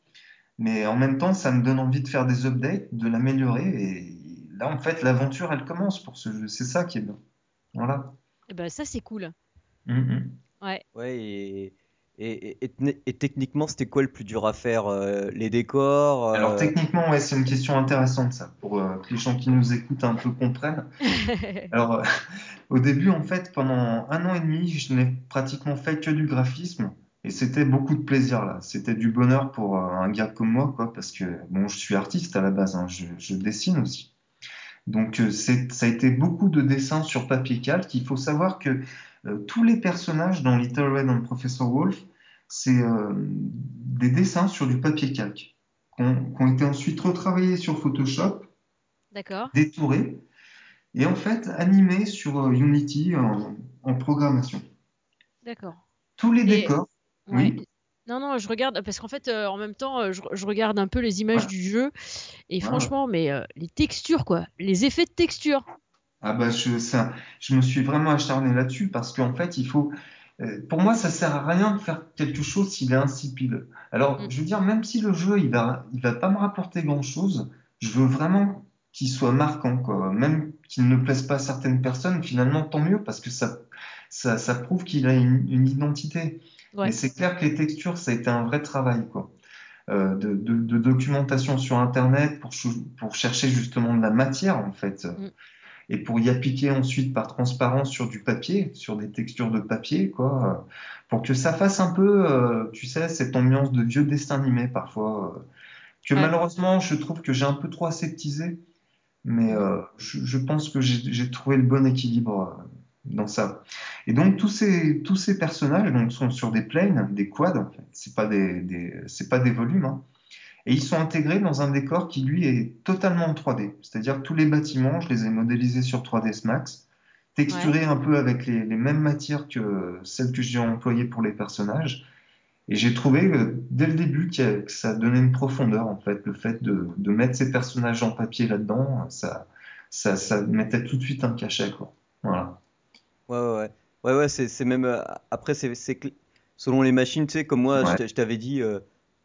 Mais en même temps, ça me donne envie de faire des updates, de l'améliorer. Et là, en fait, l'aventure, elle commence pour ce jeu. C'est ça qui est bien. Voilà. Et eh ben, ça, c'est cool. Ouais. Ouais, et, et, et, techniquement, c'était quoi le plus dur à faire euh, Les décors euh? Alors, techniquement, ouais, c'est une question intéressante, ça, pour euh, que les gens qui nous écoutent un peu comprennent. Alors, au début, en fait, pendant un an et demi, je n'ai pratiquement fait que du graphisme. Et c'était beaucoup de plaisir là. C'était du bonheur pour euh, un gars comme moi, quoi, parce que bon, je suis artiste à la base, hein, je, je, dessine aussi. Donc euh, ça a été beaucoup de dessins sur papier calque. Il faut savoir que euh, tous les personnages dans Little Red and Professor Wolf, c'est des dessins sur du papier calque, qui ont, ont été ensuite retravaillés sur Photoshop, détourés, et en fait animés sur Unity en, en programmation. D'accord. Tous les décors oui. Non, non, je regarde, parce qu'en fait, euh, en même temps, euh, je, regarde un peu les images du jeu, et franchement, mais euh, les textures, quoi, les effets de texture. Ah bah, je, ça, je me suis vraiment acharné là-dessus, parce qu'en fait, il faut... Pour moi, ça sert à rien de faire quelque chose s'il est insipide. Alors, mm. je veux dire, même si le jeu, il va, il va pas me rapporter grand-chose, je veux vraiment qu'il soit marquant, quoi. Même qu'il ne plaise pas à certaines personnes, finalement, tant mieux, parce que ça, ça, ça prouve qu'il a une, une identité. Mais c'est clair que les textures, ça a été un vrai travail, quoi. Euh, de, de, de, documentation sur Internet pour, pour chercher justement de la matière, en fait. Mm. Et pour y appliquer ensuite par transparence sur du papier, sur des textures de papier, quoi. Pour que ça fasse un peu, euh, tu sais, cette ambiance de vieux dessin animé, parfois. Euh, que malheureusement, je trouve que j'ai un peu trop aseptisé. Mais euh, je, je, pense que j'ai trouvé le bon équilibre euh, dans ça. Et donc tous ces tous ces personnages donc sont sur des planes, des quads en fait. C'est pas des, des c'est pas des volumes. Hein. Et ils sont intégrés dans un décor qui lui est totalement en 3D. C'est-à-dire que tous les bâtiments, je les ai modélisés sur 3ds Max, texturés un peu avec les, les, mêmes matières que celles que j'ai employées pour les personnages. Et j'ai trouvé euh, dès le début que ça donnait une profondeur en fait, le fait de, de mettre ces personnages en papier là-dedans, ça, ça, ça mettait tout de suite un cachet quoi. Voilà. Ouais, ouais, ouais. Ouais, ouais, c'est même. Euh, après, c'est selon les machines, tu sais, comme moi, Ouais. je t'a- je t'avais dit, euh,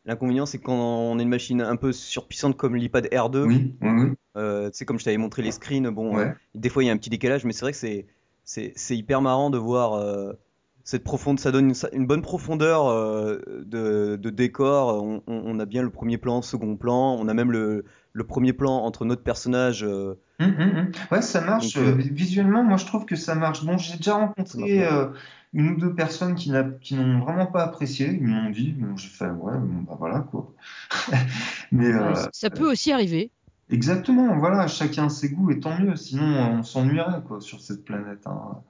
l'inconvénient, c'est quand on a une machine un peu surpuissante comme l'iPad R2, Oui, oui, oui. euh, tu sais, comme je t'avais montré les screens, bon, Ouais. des fois il y a un petit décalage, mais c'est vrai que c'est, c'est, c'est hyper marrant de voir euh, cette profonde, ça donne une, une bonne profondeur euh, de, de décor. On, on- on a bien le premier plan, second plan, on a même le, le premier plan entre notre personnage. euh, Hum, hum, hum. Ouais, ça marche. Donc, euh, Euh, visuellement, moi, je trouve que ça marche. Bon, j'ai déjà rencontré euh, une ou deux personnes qui n'ont vraiment pas apprécié. Ils m'ont dit, bon, j'ai fait, ouais, bon, bah voilà, quoi. Mais Ouais, euh, ça peut aussi arriver. exactement, voilà, chacun ses goûts, et tant mieux. Sinon, on s'ennuierait, quoi, sur cette planète. hein.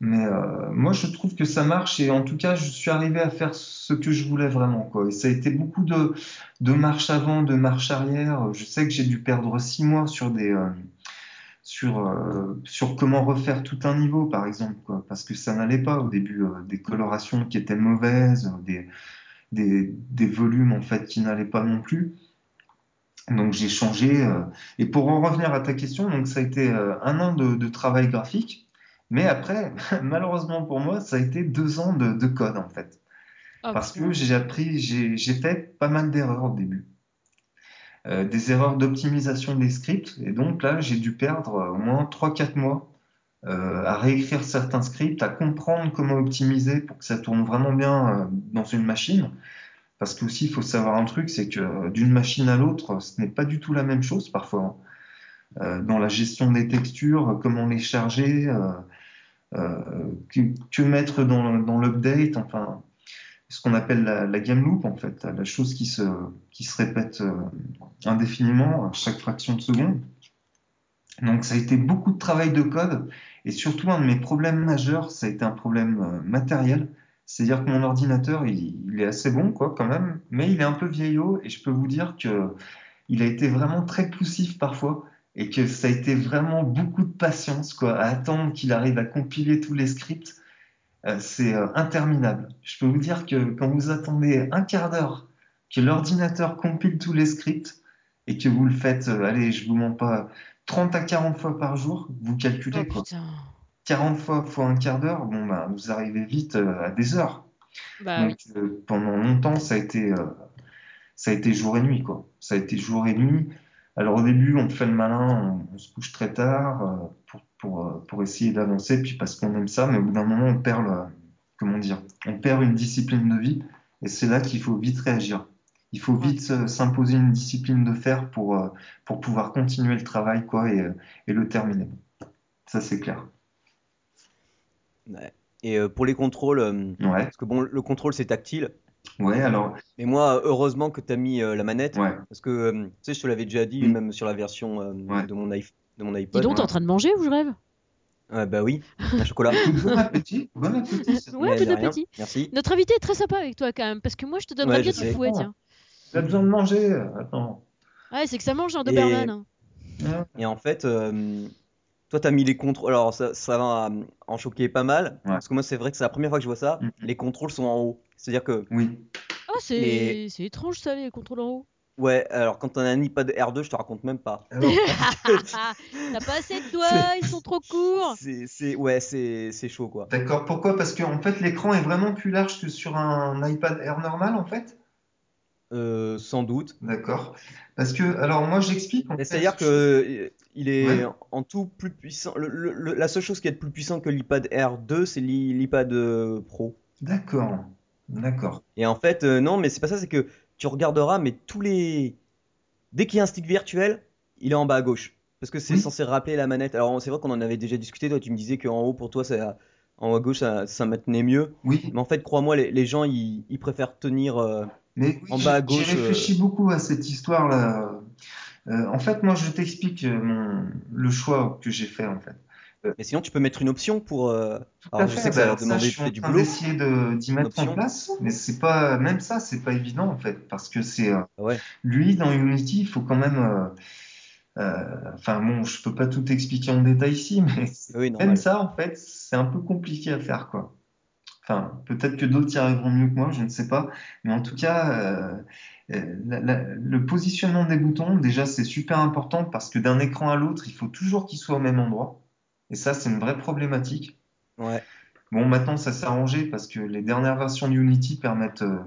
Mais euh, moi, je trouve que ça marche, et en tout cas, je suis arrivé à faire ce que je voulais vraiment, quoi. Et ça a été beaucoup de, de marche avant, de marche arrière. Je sais que j'ai dû perdre six mois sur des, euh, sur, euh, sur comment refaire tout un niveau, par exemple, quoi, parce que ça n'allait pas au début, euh, des colorations qui étaient mauvaises, des, des, des volumes en fait qui n'allaient pas non plus. Donc j'ai changé. euh, et pour en revenir à ta question, donc ça a été euh, un an de, de travail graphique, mais après, malheureusement pour moi, ça a été deux ans de, de code en fait, Oh, parce que j'ai appris, j'ai fait pas mal d'erreurs au début. Euh, des erreurs d'optimisation des scripts, et donc là j'ai dû perdre au moins 3-4 mois euh, à réécrire certains scripts, à comprendre comment optimiser pour que ça tourne vraiment bien euh, dans une machine. Parce qu'aussi, il faut savoir un truc, c'est que d'une machine à l'autre, ce n'est pas du tout la même chose parfois. hein. Dans la gestion des textures, comment les charger, que, que mettre dans, dans l'update, enfin, ce qu'on appelle la, la game loop en fait, la chose qui se, qui se répète euh, indéfiniment à chaque fraction de seconde. Donc ça a été beaucoup de travail de code et surtout un de mes problèmes majeurs, ça a été un problème euh, matériel. C'est-à-dire que mon ordinateur, il, il est assez bon quoi quand même, mais il est un peu vieillot et je peux vous dire que il a été vraiment très poussif parfois et que ça a été vraiment beaucoup de patience quoi à attendre qu'il arrive à compiler tous les scripts. Euh, c'est euh, interminable. Je peux vous dire que quand vous attendez un quart d'heure que l'ordinateur compile tous les scripts et que vous le faites, euh, allez, je vous mens pas, 30 à 40 fois par jour, vous calculez Oh quoi. putain. 40 fois fois un quart d'heure, bon bah vous arrivez vite à des heures. Bah. Donc pendant longtemps, ça a été ça a été jour et nuit quoi. Ça a été jour et nuit. Alors au début, on fait le malin, on, on se couche très tard euh, pour pour euh, pour essayer d'avancer, puis parce qu'on aime ça, mais au bout d'un moment, on perd le comment dire, on perd une discipline de vie, et c'est là qu'il faut vite réagir. Il faut vite euh, s'imposer une discipline de fer pour euh, pour pouvoir continuer le travail quoi et et le terminer. Ça c'est clair. ouais. Et pour les contrôles, Ouais. parce que bon, le contrôle c'est tactile, Ouais, alors mais moi, heureusement que tu as mis euh, la manette, ouais. parce que euh, tu sais, je te l'avais déjà dit, Oui. même sur la version euh, Ouais. de, mon de mon Dis donc, t'es en train de manger ou je rêve? Ouais, bah oui, un chocolat. Bon appétit, bon appétit. Ouais, bon appétit. Merci. Notre invité est très sympa avec toi quand même, parce que moi je te donnerais Ouais, bien du fouet, tiens. T'as besoin de manger, attends. Ouais, c'est que ça mange un Et- Doberman. hein. Ouais. Et en fait, euh, toi, tu as mis les contrôles. Alors, ça, ça va euh, en choquer pas mal. Ouais. Parce que moi, c'est vrai que c'est la première fois que je vois ça. Mhm. Les contrôles sont en haut. C'est-à-dire que, Oui. Ah, c'est Les- c'est étrange ça, les contrôles en haut. ouais, alors quand on a un iPad R2, je te raconte même pas. Alors, T'as pas assez de doigts, ils sont trop courts. C'est, c'est, ouais, c'est, c'est chaud, quoi. D'accord, pourquoi? Parce qu'en fait, l'écran est vraiment plus large que sur un iPad Air normal, en fait? Euh, sans doute. D'accord. Parce que, alors moi, j'explique. en C'est-à-dire que il est Ouais. en tout plus puissant. le- le- le- la seule chose qui est plus puissant que l'iPad R2, c'est l'i- l'iPad euh, Pro. D'accord. D'accord. Et en fait, euh, non, mais c'est pas ça, c'est que tu regarderas, mais tous les. Dès qu'il y a un stick virtuel, il est en bas à gauche. Parce que c'est Oui. censé rappeler la manette. Alors, c'est vrai qu'on en avait déjà discuté. Toi, tu me disais qu'en haut, pour toi, ça, en haut à gauche, ça, ça maintenait mieux. Oui. Mais en fait, crois-moi, les, les gens, ils, ils préfèrent tenir. euh, Mais oui, En j'ai- bas à j'ai gauche, réfléchi beaucoup à cette histoire-là. Euh, en fait, moi, je t'explique euh, le choix que j'ai fait, en fait. Mais sinon, tu peux mettre une option pour. euh, Alors, je fait. sais que ça va alors ça, demander je suis du boulot. d'essayer de- d'y mettre en place, mais c'est pas, même ça, c'est pas évident, en fait, parce que c'est, euh, Ah Ouais. lui, dans Unity, il faut quand même, euh, euh, enfin bon, je peux pas tout expliquer en détail ici, mais même ça, en fait, c'est un peu compliqué à faire, quoi. Enfin, peut-être que d'autres y arriveront mieux que moi, je ne sais pas. Mais en tout cas, euh, euh, la- la- le positionnement des boutons, déjà, c'est super important parce que d'un écran à l'autre, il faut toujours qu'ils soient au même endroit. Et ça, c'est une vraie problématique. Ouais. Bon, maintenant, ça s'est arrangé parce que les dernières versions d'Unity permettent euh,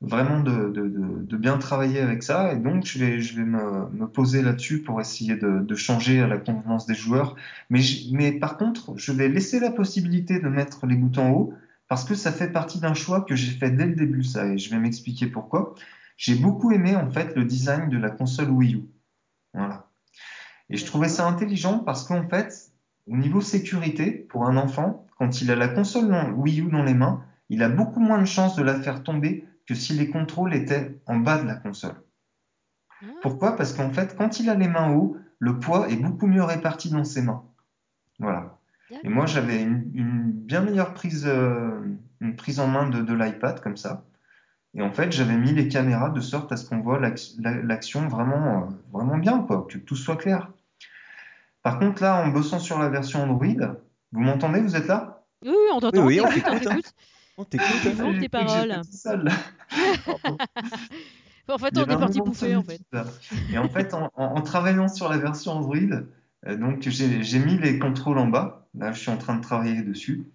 vraiment de, de, de, de, bien travailler avec ça. Et donc, je vais, je vais me, me poser là-dessus pour essayer de, changer à la convenance des joueurs. Mais, mais par contre, je vais laisser la possibilité de mettre les boutons en haut parce que ça fait partie d'un choix que j'ai fait dès le début, ça. Et je vais m'expliquer pourquoi. J'ai beaucoup aimé, en fait, le design de la console Wii U. Voilà. Et je trouvais ça intelligent parce qu'en fait, au niveau sécurité, pour un enfant, quand il a la console Wii U dans les mains, il a beaucoup moins de chances de la faire tomber que si les contrôles étaient en bas de la console. Ah. Pourquoi? Parce qu'en fait, quand il a les mains haut, le poids est beaucoup mieux réparti dans ses mains. Voilà. Et moi, j'avais une, une, bien meilleure prise, euh, une prise en main de, de l'iPad comme ça. Et en fait, j'avais mis les caméras de sorte à ce qu'on voit l'action vraiment, euh, vraiment bien, quoi, que tout soit clair. Par contre, là, en bossant sur la version Android, vous m'entendez Vous êtes là? Oui, on t'entend. Oui, on t'écoute. On t'écoute. On tes paroles. en fait, on est parti bouffer, en fait. Et en fait, en, en, travaillant sur la version Android, euh, donc j'ai mis les contrôles en bas. Là, je suis en train de travailler dessus.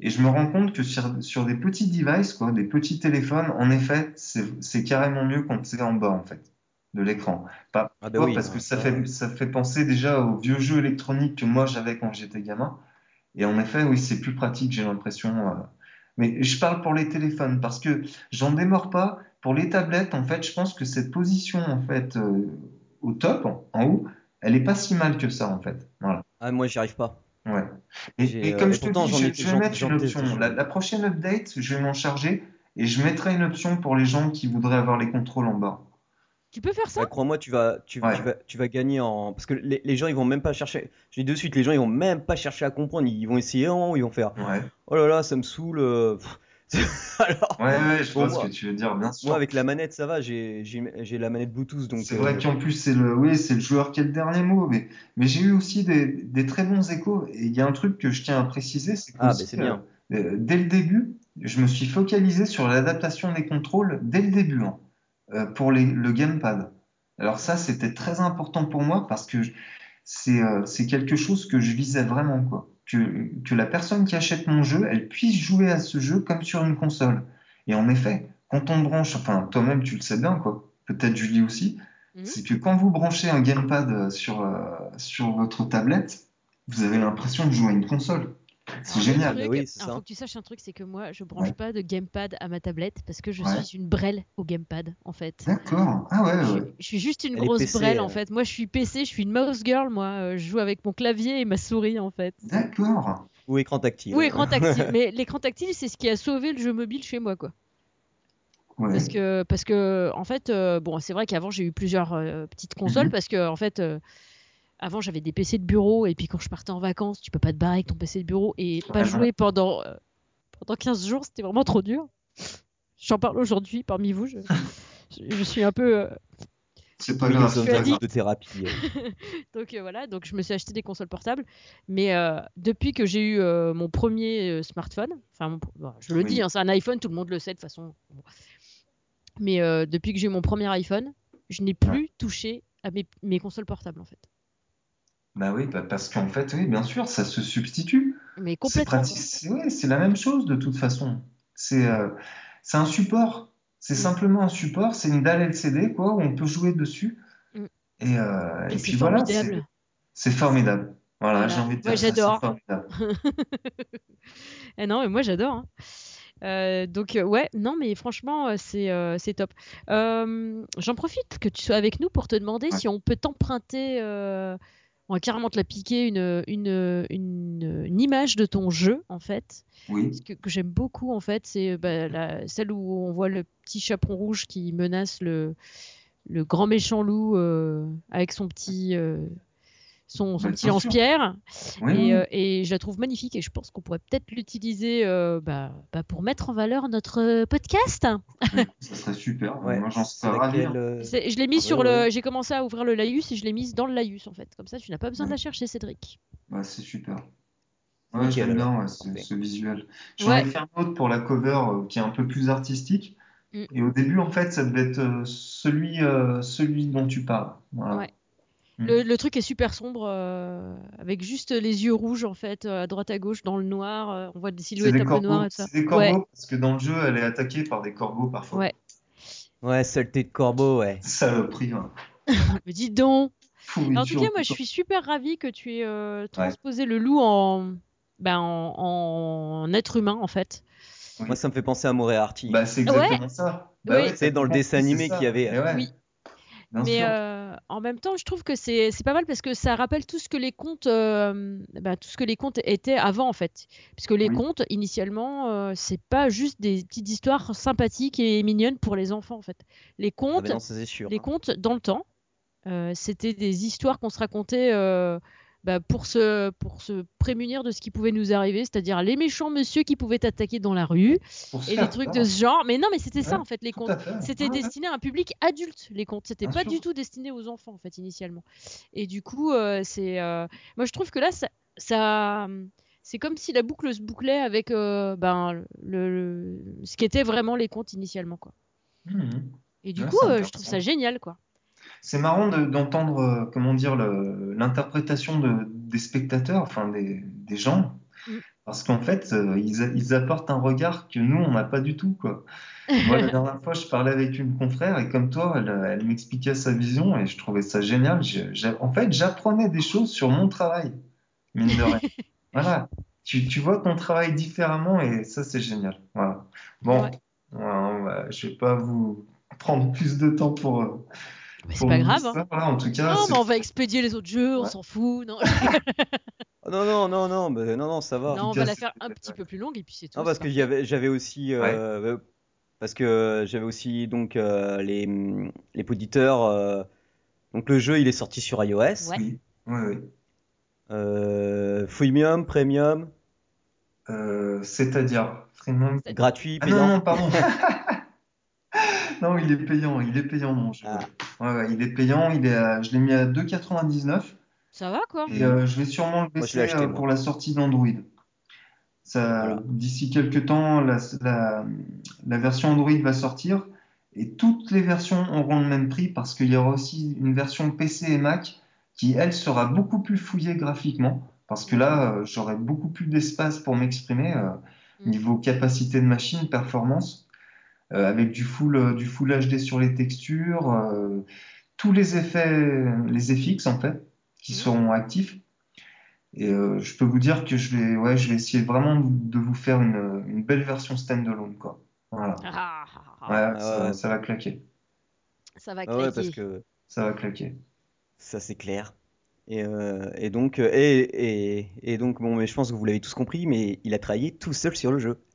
Et je me rends compte que sur, sur des petits devices, quoi, des petits téléphones, en effet, c'est carrément mieux quand c'est en bas, en fait de l'écran. Pas ah oui, parce que ça fait, ça fait penser déjà aux vieux jeux électroniques que moi j'avais quand j'étais gamin. Et en effet, oui, c'est plus pratique, j'ai l'impression. Euh. Mais je parle pour les téléphones parce que j'en démords pas. Pour les tablettes, en fait, je pense que cette position, en fait, euh, au top, en haut, elle est pas si mal que ça, en fait. Voilà. Ah, moi, j'y arrive pas. Ouais. Et, et comme je te dis, je, je vais mettre une option. La, la, prochaine update, je vais m'en charger et je mettrai une option pour les gens qui voudraient avoir les contrôles en bas. Tu peux faire ça? Crois-moi, tu vas, tu, ouais. tu, vas, tu vas gagner en. Parce que les, les, gens, ils vont même pas chercher. Je dis de suite, les gens, ils vont même pas chercher à comprendre. Ils vont essayer en ils vont faire. Ouais. Oh là là, ça me saoule. Alors, ouais, ouais, je vois moi, ce que tu veux dire, bien sûr. Moi, avec la manette, ça va, j'ai la manette Bluetooth. donc. C'est vrai euh... qu'en plus, c'est le, oui, c'est le joueur qui a le dernier mot. Mais, mais j'ai eu aussi des, des, très bons échos. Et il y a un truc que je tiens à préciser, c'est que ah, bien. Euh, dès le début, je me suis focalisé sur l'adaptation des contrôles dès le début hein, euh, pour les, le gamepad. Alors ça, c'était très important pour moi parce que c'est euh, quelque chose que je visais vraiment, quoi. Que, que la personne qui achète mon jeu, elle puisse jouer à ce jeu comme sur une console. Et en effet, quand on branche, enfin toi-même tu le sais bien, quoi. Peut-être Julie aussi, mmh. c'est que quand vous branchez un gamepad sur euh, sur votre tablette, vous avez l'impression de jouer à une console. C'est génial. Truc, oui, alors, ça. faut que tu saches un truc, c'est que moi, je branche Ouais. pas de gamepad à ma tablette parce que je Ouais. suis une brêle au gamepad, en fait. D'accord. Ah ouais, Je, ouais. je suis juste une Elle grosse PC, brêle, euh. en fait. Moi, je suis PC, je suis une mouse girl, moi. Euh, Je joue avec mon clavier et ma souris, en fait. D'accord. Ou écran tactile. Ou écran tactile. Mais l'écran tactile, c'est ce qui a sauvé le jeu mobile chez moi, quoi. Ouais. Parce que, parce que en fait, euh, bon, c'est vrai qu'avant, j'ai eu plusieurs euh, petites consoles Mhm. parce que, en fait, euh, avant, j'avais des PC de bureau et puis quand je partais en vacances, tu peux pas te barrer avec ton PC de bureau et pas Ouais, jouer pendant, euh, pendant 15 jours, c'était vraiment trop dur. J'en parle aujourd'hui parmi vous. Je, je- je suis un peu. euh, C'est pas grave. de thérapie. donc euh, voilà, donc je me suis acheté des consoles portables. Mais euh, depuis que j'ai eu euh, mon premier euh, smartphone, enfin, bon, je le Oui. dis, hein, c'est un iPhone, tout le monde le sait de toute façon. Bon. Mais euh, depuis que j'ai eu mon premier iPhone, je n'ai plus touché à mes, mes consoles portables en fait. Bah oui, bah parce qu'en fait, oui, bien sûr, ça se substitue. Mais C'est complètement. C'est ouais, la même chose de toute façon. C'est euh, un support. C'est Mm. simplement un support. C'est une dalle LCD quoi où on peut jouer dessus. Mm. Et, euh, Et et puis voilà, c'est formidable. formidable. Voilà, Voilà. j'ai envie de Moi, dire c'est j'adore. formidable. Eh non, mais moi j'adore. hein. Euh, donc euh, ouais, non, mais franchement, euh, c'est top. J'en profite que tu sois avec nous pour te demander Ouais. si on peut t'emprunter, on va carrément te la piquer, une, une, une, une image de ton jeu en fait, Oui. Ce que, que j'aime beaucoup en fait, c'est bah, la- celle où on voit le petit chaperon rouge qui menace le, le grand méchant loup euh, avec son petit, euh, son, son petit lance-pierre. Et, euh, et je la trouve magnifique et je pense qu'on pourrait peut-être l'utiliser euh, bah, bah, pour mettre en valeur notre euh, podcast. Ça serait super. Ouais, Moi, j'en serais ravi. euh, C'est- Je l'ai mis sur ouais. le. J'ai commencé à ouvrir le laïus et je l'ai mise dans le laïus en fait. Comme ça, tu n'as pas besoin de la chercher, Cédric. C'est super. Ouais, Nickel, j'aime bien alors. ouais, ce, visuel. J'en Ouais. ai fait un autre pour la cover euh, qui est un peu plus artistique. Mm. Et au début, en fait, ça devait être euh, celui, euh, celui dont tu parles. Voilà. Ouais. Le, le truc est super sombre, euh, avec juste les yeux rouges en fait, euh, à droite à gauche, dans le noir. euh, on voit des silhouettes des un peu noires et tout ça. c'est des corbeaux Ouais, parce que dans le jeu, elle est attaquée par des corbeaux parfois. ouais. Ouais, saleté de corbeau, ouais. Saloperie, hein. Mais dis donc. Pourriture, En tout cas, moi, je suis super ravie que tu aies euh, transposé le loup en, ben, en, en être humain en fait. Oui. Moi, ça me fait penser à Moriarty. Bah, c'est exactement ça. Bah Oui. ouais, C'est dans le dessin animé qu'il y avait. Ouais. Oui. Bien Mais euh, en même temps, je trouve que c'est pas mal parce que ça rappelle tout ce que les contes, euh, bah, tout ce que les contes étaient avant en fait. Puisque les Oui. contes, initialement, euh, c'est pas juste des petites histoires sympathiques et mignonnes pour les enfants en fait. Les Ah contes, non, les contes dans le temps, euh, c'était des histoires qu'on se racontait bah, pour se pour se prémunir de ce qui pouvait nous arriver, c'est-à-dire les méchants monsieur qui pouvaient attaquer dans la rue Pour et faire trucs peur. de ce genre. Mais non, mais c'était ça en fait les contes. C'était Ouais, ouais. destiné à un public adulte, les contes. C'était pas sûr. du tout destiné aux enfants, en fait, initialement. Et du coup, euh, c'est. euh, Moi, je trouve que là, ça. ça- C'est comme si la boucle se bouclait avec euh, ben, le, le- ce qu'étaient vraiment les contes initialement, quoi. Mhm. Et du coup, je trouve ça génial, quoi. C'est marrant de- d'entendre, euh, comment dire, l'interprétation de- des spectateurs, enfin des, des gens, Mm. parce qu'en fait, euh, ils, apportent un regard que nous, on n'a pas du tout, quoi. Moi, la dernière fois, je parlais avec une confrère et comme toi, elle, elle m'expliquait sa vision et je trouvais ça génial. En fait, j'apprenais des choses sur mon travail, mine de rien. Voilà. Tu, tu vois ton travail différemment et ça, c'est génial. Voilà. Bon, Ouais. je vais pas vous prendre plus de temps pour, euh, Mais c'est pas grave. hein. ça. Voilà, en tout cas, Non, mais on va expédier les autres jeux, on Ouais. s'en fout. Non, Oh, non, non, non, non, bah, non, non, ça va. non on va la faire un petit peu plus longue et puis c'est tout. Non, parce que j'avais, aussi, euh, parce que j'avais aussi donc euh, les, les auditeurs. euh, donc le jeu, il est sorti sur iOS, Ouais. oui, oui, oui. euh, freemium, premium, Euh, c'est-à-dire, freemium. gratuit, Ah non, payant. non, pardon. Non, il est payant, il est payant, mon jeu. Ah. Ouais, ouais, il est payant, il est à- je l'ai mis à 2,99 Ça va, quoi. et euh, je vais sûrement le Moi, je l'ai baisser acheté, euh, moi. pour la sortie d'Android. Ça, Voilà. d'ici quelques temps, la, la, la version Android va sortir et toutes les versions auront le même prix parce qu'il y aura aussi une version PC et Mac qui, elle, sera beaucoup plus fouillée graphiquement parce que là, euh, j'aurai beaucoup plus d'espace pour m'exprimer euh, Mm. niveau capacité de machine, performance, avec du full, euh, du full HD sur les textures, euh, tous les effets, les FX en fait, qui Mhm. seront actifs. Et euh, je peux vous dire que je vais, ouais, je vais essayer vraiment de vous faire une, une belle version standalone, quoi. Voilà. Ah, ah, ah. Ouais, ça, ouais. ça va claquer. Ça va Ah claquer. ouais, parce que Ça va claquer. ça c'est clair. Et, euh, et donc, euh, et, et, et donc, bon, mais je pense que vous l'avez tous compris, mais il a travaillé tout seul sur le jeu.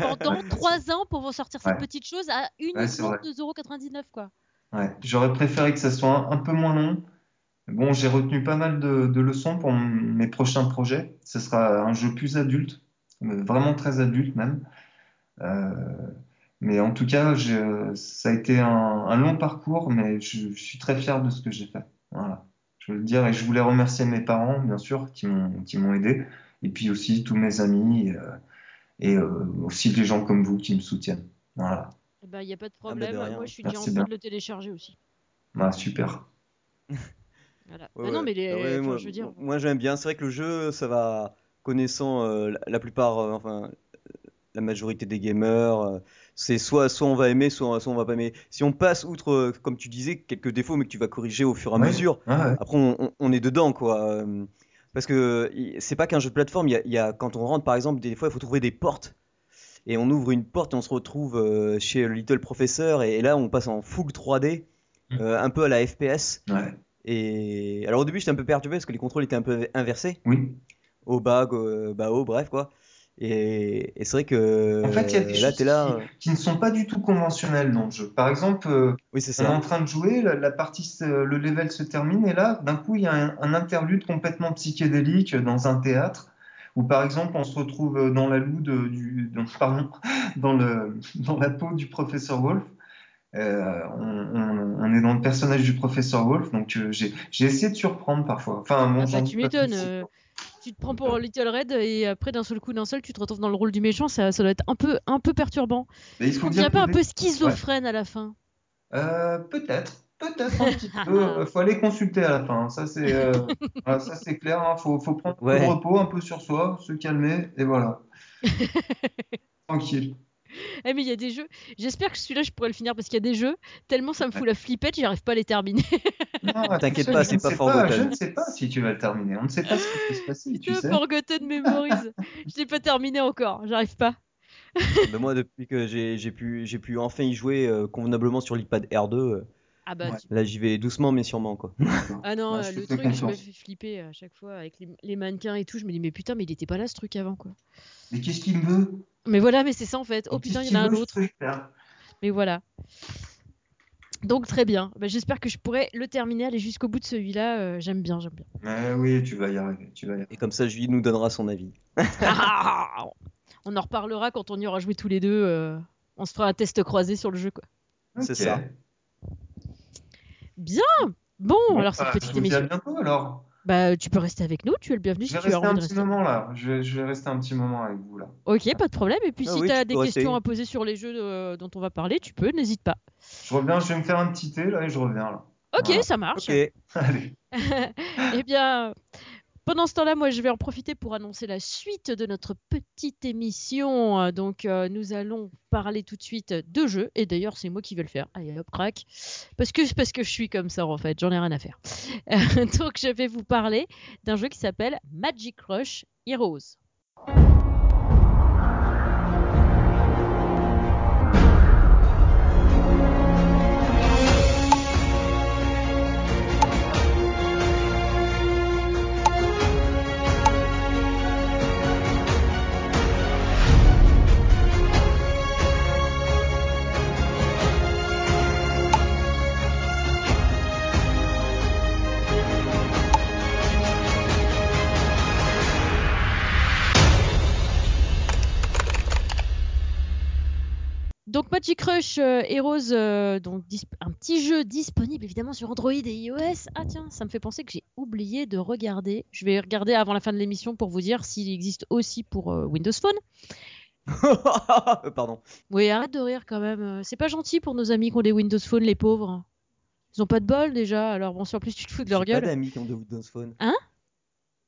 Pendant Ouais, trois ans pour vous sortir cette Ouais. petite chose à c'est uniquement vrai. 2,99€, quoi. Ouais. J'aurais préféré que ça soit un, un peu moins long. Bon, j'ai retenu pas mal de, de leçons pour mes prochains projets. Ce sera un jeu plus adulte, vraiment très adulte même. Euh, mais en tout cas, ça a été un, un long parcours, mais je, je suis très fier de ce que j'ai fait. Voilà. Je veux le dire, et je voulais remercier mes parents, bien sûr, qui m'ont qui m'ont aidé, et puis aussi tous mes amis, et, euh, et, euh, aussi les gens comme vous qui me soutiennent. Voilà. Eh ben, il n'y a pas de bah, de problème. Moi, je suis Merci déjà en train de le télécharger aussi. Voilà, super. Voilà. Ouais, Bah non, ouais. mais les... Ah ouais, enfin, moi, je veux dire... moi, j'aime bien. C'est vrai que le jeu, ça va connaissant euh, la, la plupart, euh, enfin la majorité des gamers, euh, c'est soit soit on va aimer, soit, soit on va pas aimer. Si on passe outre, euh, comme tu disais, quelques défauts, mais que tu vas corriger au fur et à Ouais, mesure, ouais. après on, on- on est dedans quoi. Euh, Parce que c'est pas qu'un jeu de plateforme. Il y a, il y a- quand on rentre par exemple, des fois il faut trouver des portes. Et on ouvre une porte et on se retrouve euh, chez le Little Professor et, là on passe en full 3D, Mm. euh, un peu à la FPS. Ouais. Et alors au début j'étais un peu perturbé parce que les contrôles étaient un peu inversés, Oui. au bas, go- bas, haut, bref quoi. Et, et c'est vrai que En fait, il y a des là choses t'es là. qui, qui ne sont pas du tout conventionnelles dans le jeu. Par exemple, euh, Oui c'est on est en train de jouer, la, la partie, le level se termine, et là, d'un coup, il y a un, un interlude complètement psychédélique dans un théâtre, où par exemple, on se retrouve dans la loue de- du, dans, pardon, dans le, dans la peau du professeur Wolf. Euh, on, on- on est dans le personnage du professeur Wolf, donc euh, j'ai j'ai essayé de surprendre parfois. Enfin, bon, Ah bah, tu pas m'étonnes. Euh, Tu te prends pour Little Red et après d'un seul coup d'un seul tu te retrouves dans le rôle du méchant, ça, ça doit être un peu, un peu perturbant. Mais il faut On dire devient pas un peu schizophrène à la fin? Euh, peut-être, peut-être un petit peu. faut aller consulter à la fin. Ça, c'est euh, ça c'est clair. Il hein. faut, faut, prendre un peu de repos, un peu sur soi, se calmer, et voilà. Tranquille. Eh mais il y a des jeux. J'espère que celui-là, je pourrais le finir parce qu'il y a des jeux tellement ça me fout la flippette, j'arrive pas à les terminer. Non, t'inquiète pas, c'est pas Forgotten. Je ne sais pas si tu vas le terminer. On ne sait pas ce qui peut se passer. Tu sais. Forgotten Memories. je l'ai pas terminé encore. J'arrive pas. mais moi, depuis que j'ai pu, pu enfin y jouer euh, convenablement sur l'iPad R2. Euh, ah bah, Là, j'y vais doucement mais sûrement quoi. ah non, le truc, je me fais flipper à chaque fois avec les, mannequins et tout. Je me dis mais putain, mais il était pas là ce truc avant quoi. Mais qu'est-ce qu'il me veut? Mais voilà, mais c'est ça en fait. Oh putain, il y en a un autre. Mais voilà. Donc très bien. Bah, j'espère que je pourrai le terminer, aller jusqu'au bout de celui-là. Euh, j'aime bien, j'aime bien. Mais oui, tu vas y arriver, tu vas y arriver. Et comme ça, Julie nous donnera son avis. Ah, on en reparlera quand on y aura joué tous les deux. Euh, on se fera un test croisé sur le jeu, quoi. C'est ça. Bien. Bon, alors cette petite émission. À bientôt alors. Bah, tu peux rester avec nous, tu es le bienvenu je vais rester un petit moment là. Je vais, rester un petit moment avec vous là. Ok, pas de problème. Et puis ah si tu as des questions à poser sur les jeux euh, dont on va parler, tu peux, n'hésite pas. Je reviens, je vais me faire un petit thé là et je reviens là. Ok, ça marche. Ok. Allez. eh bien, pendant ce temps-là, moi, je vais en profiter pour annoncer la suite de notre petite émission. Donc, euh, nous allons parler tout de suite de jeux. Et d'ailleurs, c'est moi qui vais le faire. Allez, hop, crac. Parce que, parce que je suis comme ça, en fait. J'en ai rien à faire. donc, je vais vous parler d'un jeu qui s'appelle Magic Rush Heroes. Magic Crush euh, Heroes, euh, donc un petit jeu disponible évidemment sur Android et iOS. Ah tiens, ça me fait penser que j'ai oublié de regarder. Je vais regarder avant la fin de l'émission pour vous dire s'il existe aussi pour euh, Windows Phone. Pardon. Oui, arrête de rire quand même. C'est pas gentil pour nos amis qui ont des Windows Phone, les pauvres. Ils ont pas de bol déjà. Alors bon, si en plus tu te fous de leur gueule. Pas d'amis qui ont des Windows Phone. Hein?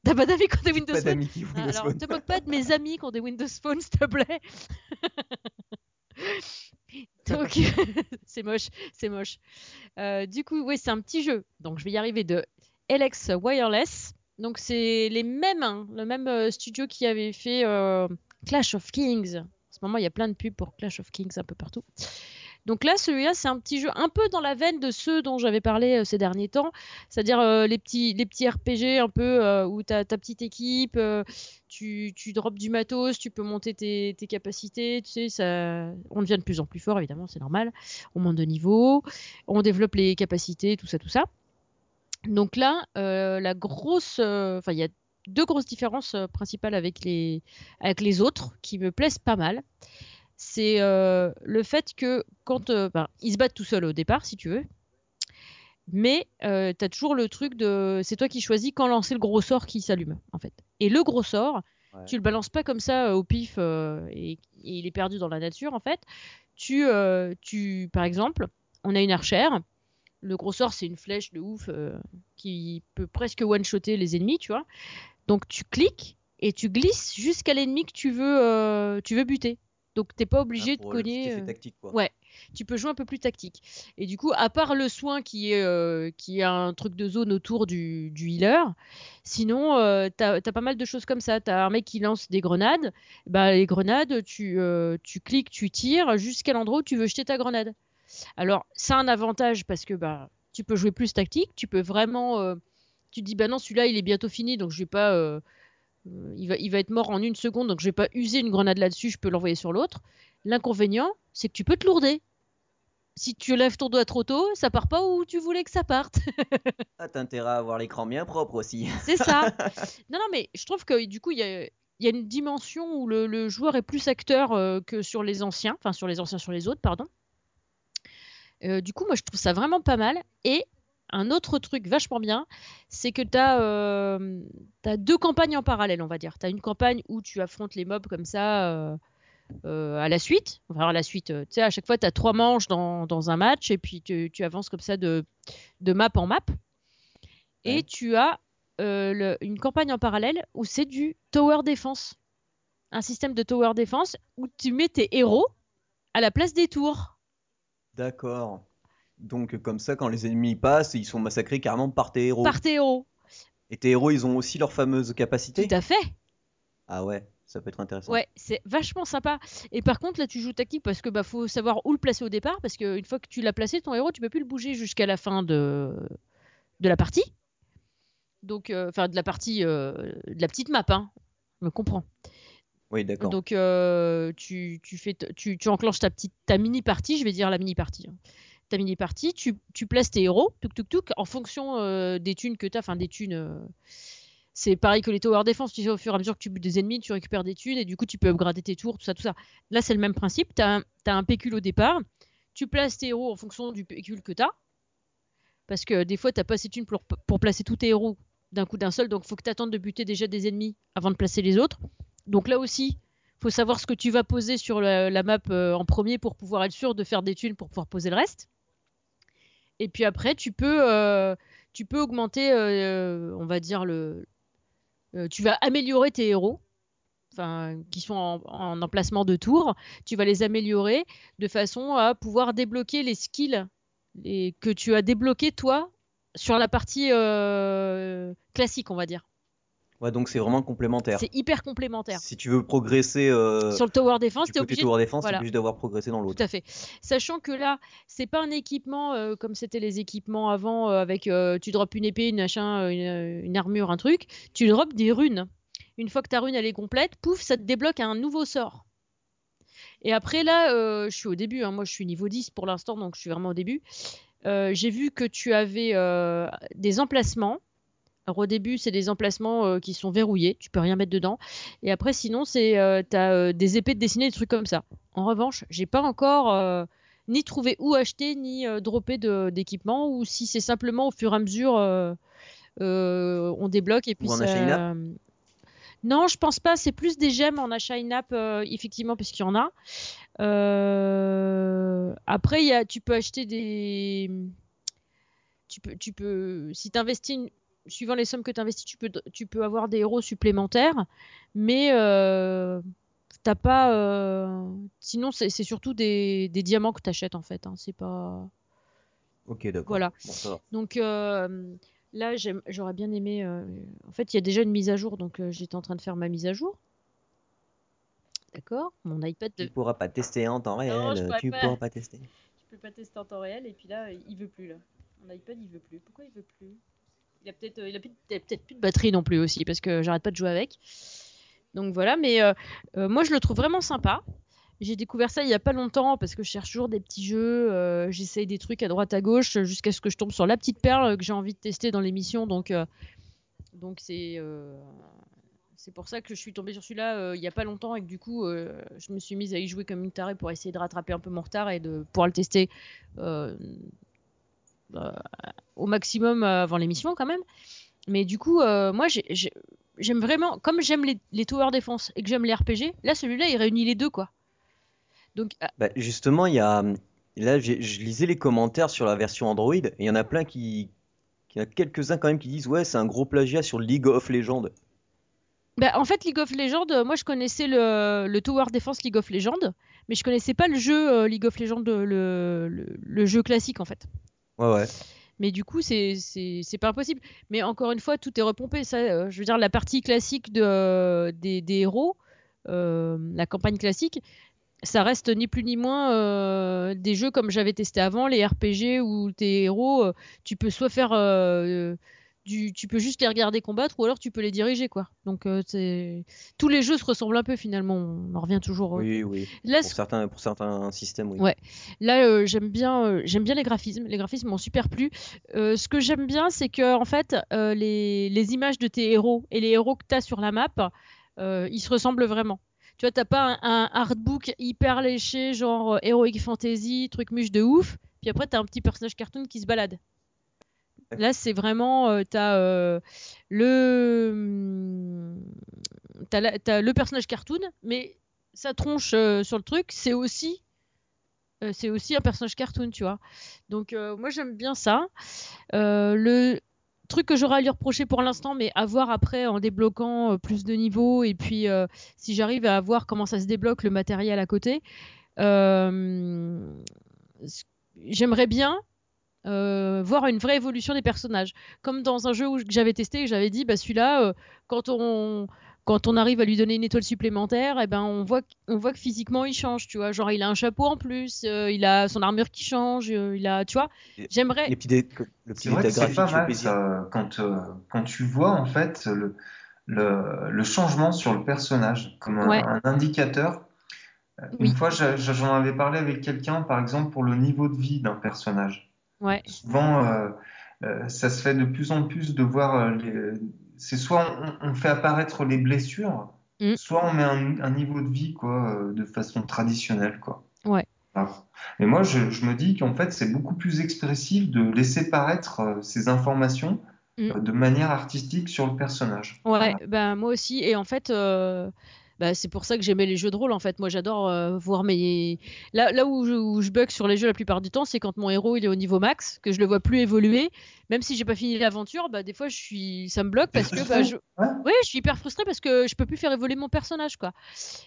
T'as pas d'amis qui ont des Windows Phone Pas d'amis qui ont Windows Alors, te moque pas de mes amis qui ont des Windows Phone, s'il te plaît. Donc, c'est moche, c'est moche. Euh, du coup, oui, c'est un petit jeu. Donc, je vais y arriver de Alex Wireless. Donc, c'est les mêmes, hein, le même euh, studio qui avait fait euh, Clash of Kings. En ce moment, il y a plein de pubs pour Clash of Kings un peu partout. Donc là, celui-là, c'est un petit jeu un peu dans la veine de ceux dont j'avais parlé euh, ces derniers temps, c'est-à-dire euh, les, petits, les petits RPG un peu euh, où tu as ta petite équipe, tu, tu drops du matos, tu peux monter tes, tes, capacités, tu sais, ça, on devient de plus en plus fort, évidemment, c'est normal, on monte de niveau, on développe les capacités, tout ça, tout ça. Donc là, la grosse, enfin, il y a deux grosses différences principales avec les, avec les autres qui me plaisent pas mal c'est euh, le fait que quand euh, ben, ils se battent tout seuls au départ, si tu veux, mais euh, tu as toujours le truc de c'est toi qui choisis quand lancer le gros sort qui s'allume en fait. Et le gros sort, tu le balances pas comme ça au pif et, il est perdu dans la nature en fait. Tu, tu par exemple, on a une archère. Le gros sort, c'est une flèche de ouf qui peut presque one-shotter les ennemis, tu vois. Donc tu cliques et tu glisses jusqu'à l'ennemi que tu veux, tu veux buter. Donc t'es pas obligé ah, de cogner. Euh, tactique, quoi. Ouais, tu peux jouer un peu plus tactique. Et du coup, à part le soin qui est euh, qui a un truc de zone autour du, du healer, sinon euh, t'as as pas mal de choses comme ça. T'as un mec qui lance des grenades, bah les grenades, tu tu cliques, tu tires jusqu'à l'endroit où tu veux jeter ta grenade. Alors c'est un avantage parce que bah tu peux jouer plus tactique, tu peux vraiment tu te dis bah non celui-là il est bientôt fini donc je vais pas euh, il, va, il va être mort en une seconde, donc je vais pas user une grenade là-dessus, je peux l'envoyer sur l'autre. L'inconvénient, c'est que tu peux te lourder. Si tu lèves ton doigt trop tôt, ça part pas où tu voulais que ça parte. ah, t'as intérêt à avoir l'écran bien propre aussi. c'est ça. Non, non, mais je trouve que du coup, il y a, y a, une dimension où le, joueur est plus acteur euh, que sur les anciens, enfin sur les anciens, sur les autres, pardon. Euh, du coup, moi, je trouve ça vraiment pas mal. Et un autre truc vachement bien, c'est que tu as, euh, deux campagnes en parallèle, on va dire. Tu as une campagne où tu affrontes les mobs comme ça, euh, à la suite. Enfin, à la suite, tu sais, à chaque fois, tu as trois manches dans, dans, un match et puis tu, tu, avances comme ça de, de map en map. Et tu as une campagne en parallèle où c'est du tower defense. Un système de tower defense où tu mets tes héros à la place des tours. D'accord. Donc comme ça, quand les ennemis passent, ils sont massacrés carrément par tes héros. Par tes héros. Et tes héros, ils ont aussi leur fameuse capacité Tout à fait. Ah ouais, ça peut être intéressant. Ouais, c'est vachement sympa. Et par contre, là, tu joues tactique parce que bah faut savoir où le placer au départ, parce qu'une fois que tu l'as placé, ton héros, tu peux plus le bouger jusqu'à la fin de de la partie. Donc, euh, enfin, de la partie, euh, de la petite map, hein. me comprends. Oui, d'accord. Donc, euh, tu, tu, fais, tu, tu, enclenches ta petite, ta mini partie, je vais dire la mini partie. Hein ta mini partie, tu, tu, places tes héros, tuk tuk en fonction euh, des thunes que tu as, enfin des thunes. Euh, c'est pareil que les tower defense, tu sais, au fur et à mesure que tu butes des ennemis, tu récupères des thunes et du coup tu peux upgrader tes tours, tout ça, tout ça. Là, c'est le même principe, tu as, un pécule au départ, tu places tes héros en fonction du pécule que tu as. Parce que des fois, tu pas assez de thunes pour, pour placer tous tes héros d'un coup d'un seul, donc faut que tu attendes de buter déjà des ennemis avant de placer les autres. Donc là aussi, faut savoir ce que tu vas poser sur la, map euh, en premier pour pouvoir être sûr de faire des thunes pour pouvoir poser le reste. Et puis après, tu peux, euh, tu peux augmenter, euh, on va dire, le. Tu vas améliorer tes héros, qui sont en, emplacement de tour. Tu vas les améliorer de façon à pouvoir débloquer les skills que tu as débloqués toi sur la partie classique, on va dire donc c'est vraiment complémentaire. C'est hyper complémentaire. Si tu veux progresser euh, sur le tower defense, tu es obligé, tower defense, obligé d'avoir progressé dans l'autre. Tout à fait. Sachant que là, c'est pas un équipement euh, comme c'était les équipements avant euh, avec tu drops une épée, une machin, une, armure, un truc. Tu drops des runes. Une fois que ta rune elle est complète, pouf, ça te débloque un nouveau sort. Et après là, je suis au début. Hein. moi, je suis niveau 10 pour l'instant, donc je suis vraiment au début. J'ai vu que tu avais des emplacements alors au début, c'est des emplacements euh, qui sont verrouillés, tu peux rien mettre dedans. Et après, sinon, c'est euh, t'as euh, des épées de dessinées, des trucs comme ça. En revanche, j'ai pas encore ni trouvé où acheter ni dropper d'équipement, ou si c'est simplement au fur et à mesure on débloque et puis ou ça. Non, je pense pas. C'est plus des gemmes en achat in-app, effectivement, parce qu'il y en a. Après, y a, tu peux acheter des. Tu peux, tu peux, si tu investis suivant les sommes que tu investis, tu peux, tu peux avoir des héros supplémentaires, mais euh, t'as pas. Euh, sinon, c'est surtout des, des, diamants que tu achètes en fait. Hein, c'est pas. Ok, d'accord. Voilà. donc euh, là, j'aurais bien aimé. Euh, en fait, il y a déjà une mise à jour, donc j'étais en train de faire ma mise à jour. D'accord Mon iPad. De... Tu pourras pas tester en temps réel. tu pas. pourras pas tester. Je peux pas tester en temps réel, et puis là, il veut plus là. Mon iPad, il veut plus. Pourquoi il veut plus? Il a peut-être euh, il a peut-être plus de batterie non plus aussi parce que j'arrête pas de jouer avec. Donc voilà, mais euh, euh, moi je le trouve vraiment sympa. J'ai découvert ça il y a pas longtemps parce que je cherche toujours des petits jeux, j'essaye des trucs à droite à gauche jusqu'à ce que je tombe sur la petite perle que j'ai envie de tester dans l'émission. Donc c'est c'est pour ça que je suis tombée sur celui-là il y a pas longtemps et que du coup je me suis mise à y jouer comme une tarée pour essayer de rattraper un peu mon retard et de pouvoir le tester au maximum euh, avant l'émission quand même. Mais du coup, euh, moi, j'aime vraiment, comme j'aime les, les tower defense et que j'aime les RPG, là, celui-là, il réunit les deux, quoi. Donc, bah, justement, il y a, là, je lisais les commentaires sur la version Android et il y en a plein qui, il y a quelques-uns quand même qui disent ouais, c'est un gros plagiat sur League of Legends. Bah, en fait, League of Legends, moi, je connaissais le, le tower defense League of Legends, mais je connaissais pas le jeu League of Legends, le, le jeu classique, en fait. Mais du coup, c'est pas impossible. Mais encore une fois, tout est repompé. Ça, euh, je veux dire, la partie classique de, des, des héros, euh, la campagne classique, ça reste ni plus ni moins euh, des jeux comme j'avais testé avant, les RPG où tes héros, tu peux soit faire tu peux juste les regarder combattre ou alors tu peux les diriger quoi. Donc euh, tous les jeux se ressemblent un peu finalement. On en revient toujours. Oui oui. pour certains pour certains systèmes oui. Ouais. Là euh, j'aime bien euh, j'aime bien les graphismes. Les graphismes m'ont super plu. ce que j'aime bien c'est que en fait les, les images de tes héros et les héros que tu as sur la map ils se ressemblent vraiment. Tu vois, t'as pas un, artbook hyper léché, genre Heroic Fantasy, truc muche de ouf. Puis après, t'as un petit personnage cartoon qui se balade. Là, c'est vraiment, euh, t'as euh, le, hum, as, le personnage cartoon, mais sa tronche sur le truc, c'est aussi c'est aussi un personnage cartoon, tu vois. Donc moi j'aime bien ça. le truc que j'aurais à lui reprocher pour l'instant, mais à voir après en débloquant plus de niveaux et puis si j'arrive à voir comment ça se débloque le matériel à côté, j'aimerais bien euh, voir une vraie évolution des personnages. Comme dans un jeu où j'avais testé et j'avais dit, bah celui-là, euh, quand on quand on arrive à lui donner une étoile supplémentaire, et eh ben on voit on voit que physiquement il change, tu vois. Genre il a un chapeau en plus, euh, il a son armure qui change, il a, tu vois. J'aimerais. Le petit, c'est pas mal ça, quand quand tu vois en fait le, le, le changement sur le personnage comme un, indicateur. Une fois, j'en avais parlé avec quelqu'un, par exemple, pour le niveau de vie d'un personnage. Souvent, euh, euh, ça se fait de plus en plus de voir. Euh, les... C'est soit on, fait apparaître les blessures, mm. soit on met un, niveau de vie quoi, de façon traditionnelle. Quoi. Ouais. Et moi, je, me dis qu'en fait, c'est beaucoup plus expressif de laisser paraître ces informations mm. de manière artistique sur le personnage. Ouais, ben moi aussi. Et en fait, bah, c'est pour ça que j'aimais les jeux de rôle en fait. Moi j'adore euh, voir mes. Là, là où, je, bug sur les jeux la plupart du temps, c'est quand mon héros il est au niveau max, que je le vois plus évoluer. Même si j'ai pas fini l'aventure, bah, des fois je suis... ça me bloque parce que. Bah, je... Ouais. je suis hyper frustrée parce que je peux plus faire évoluer mon personnage quoi.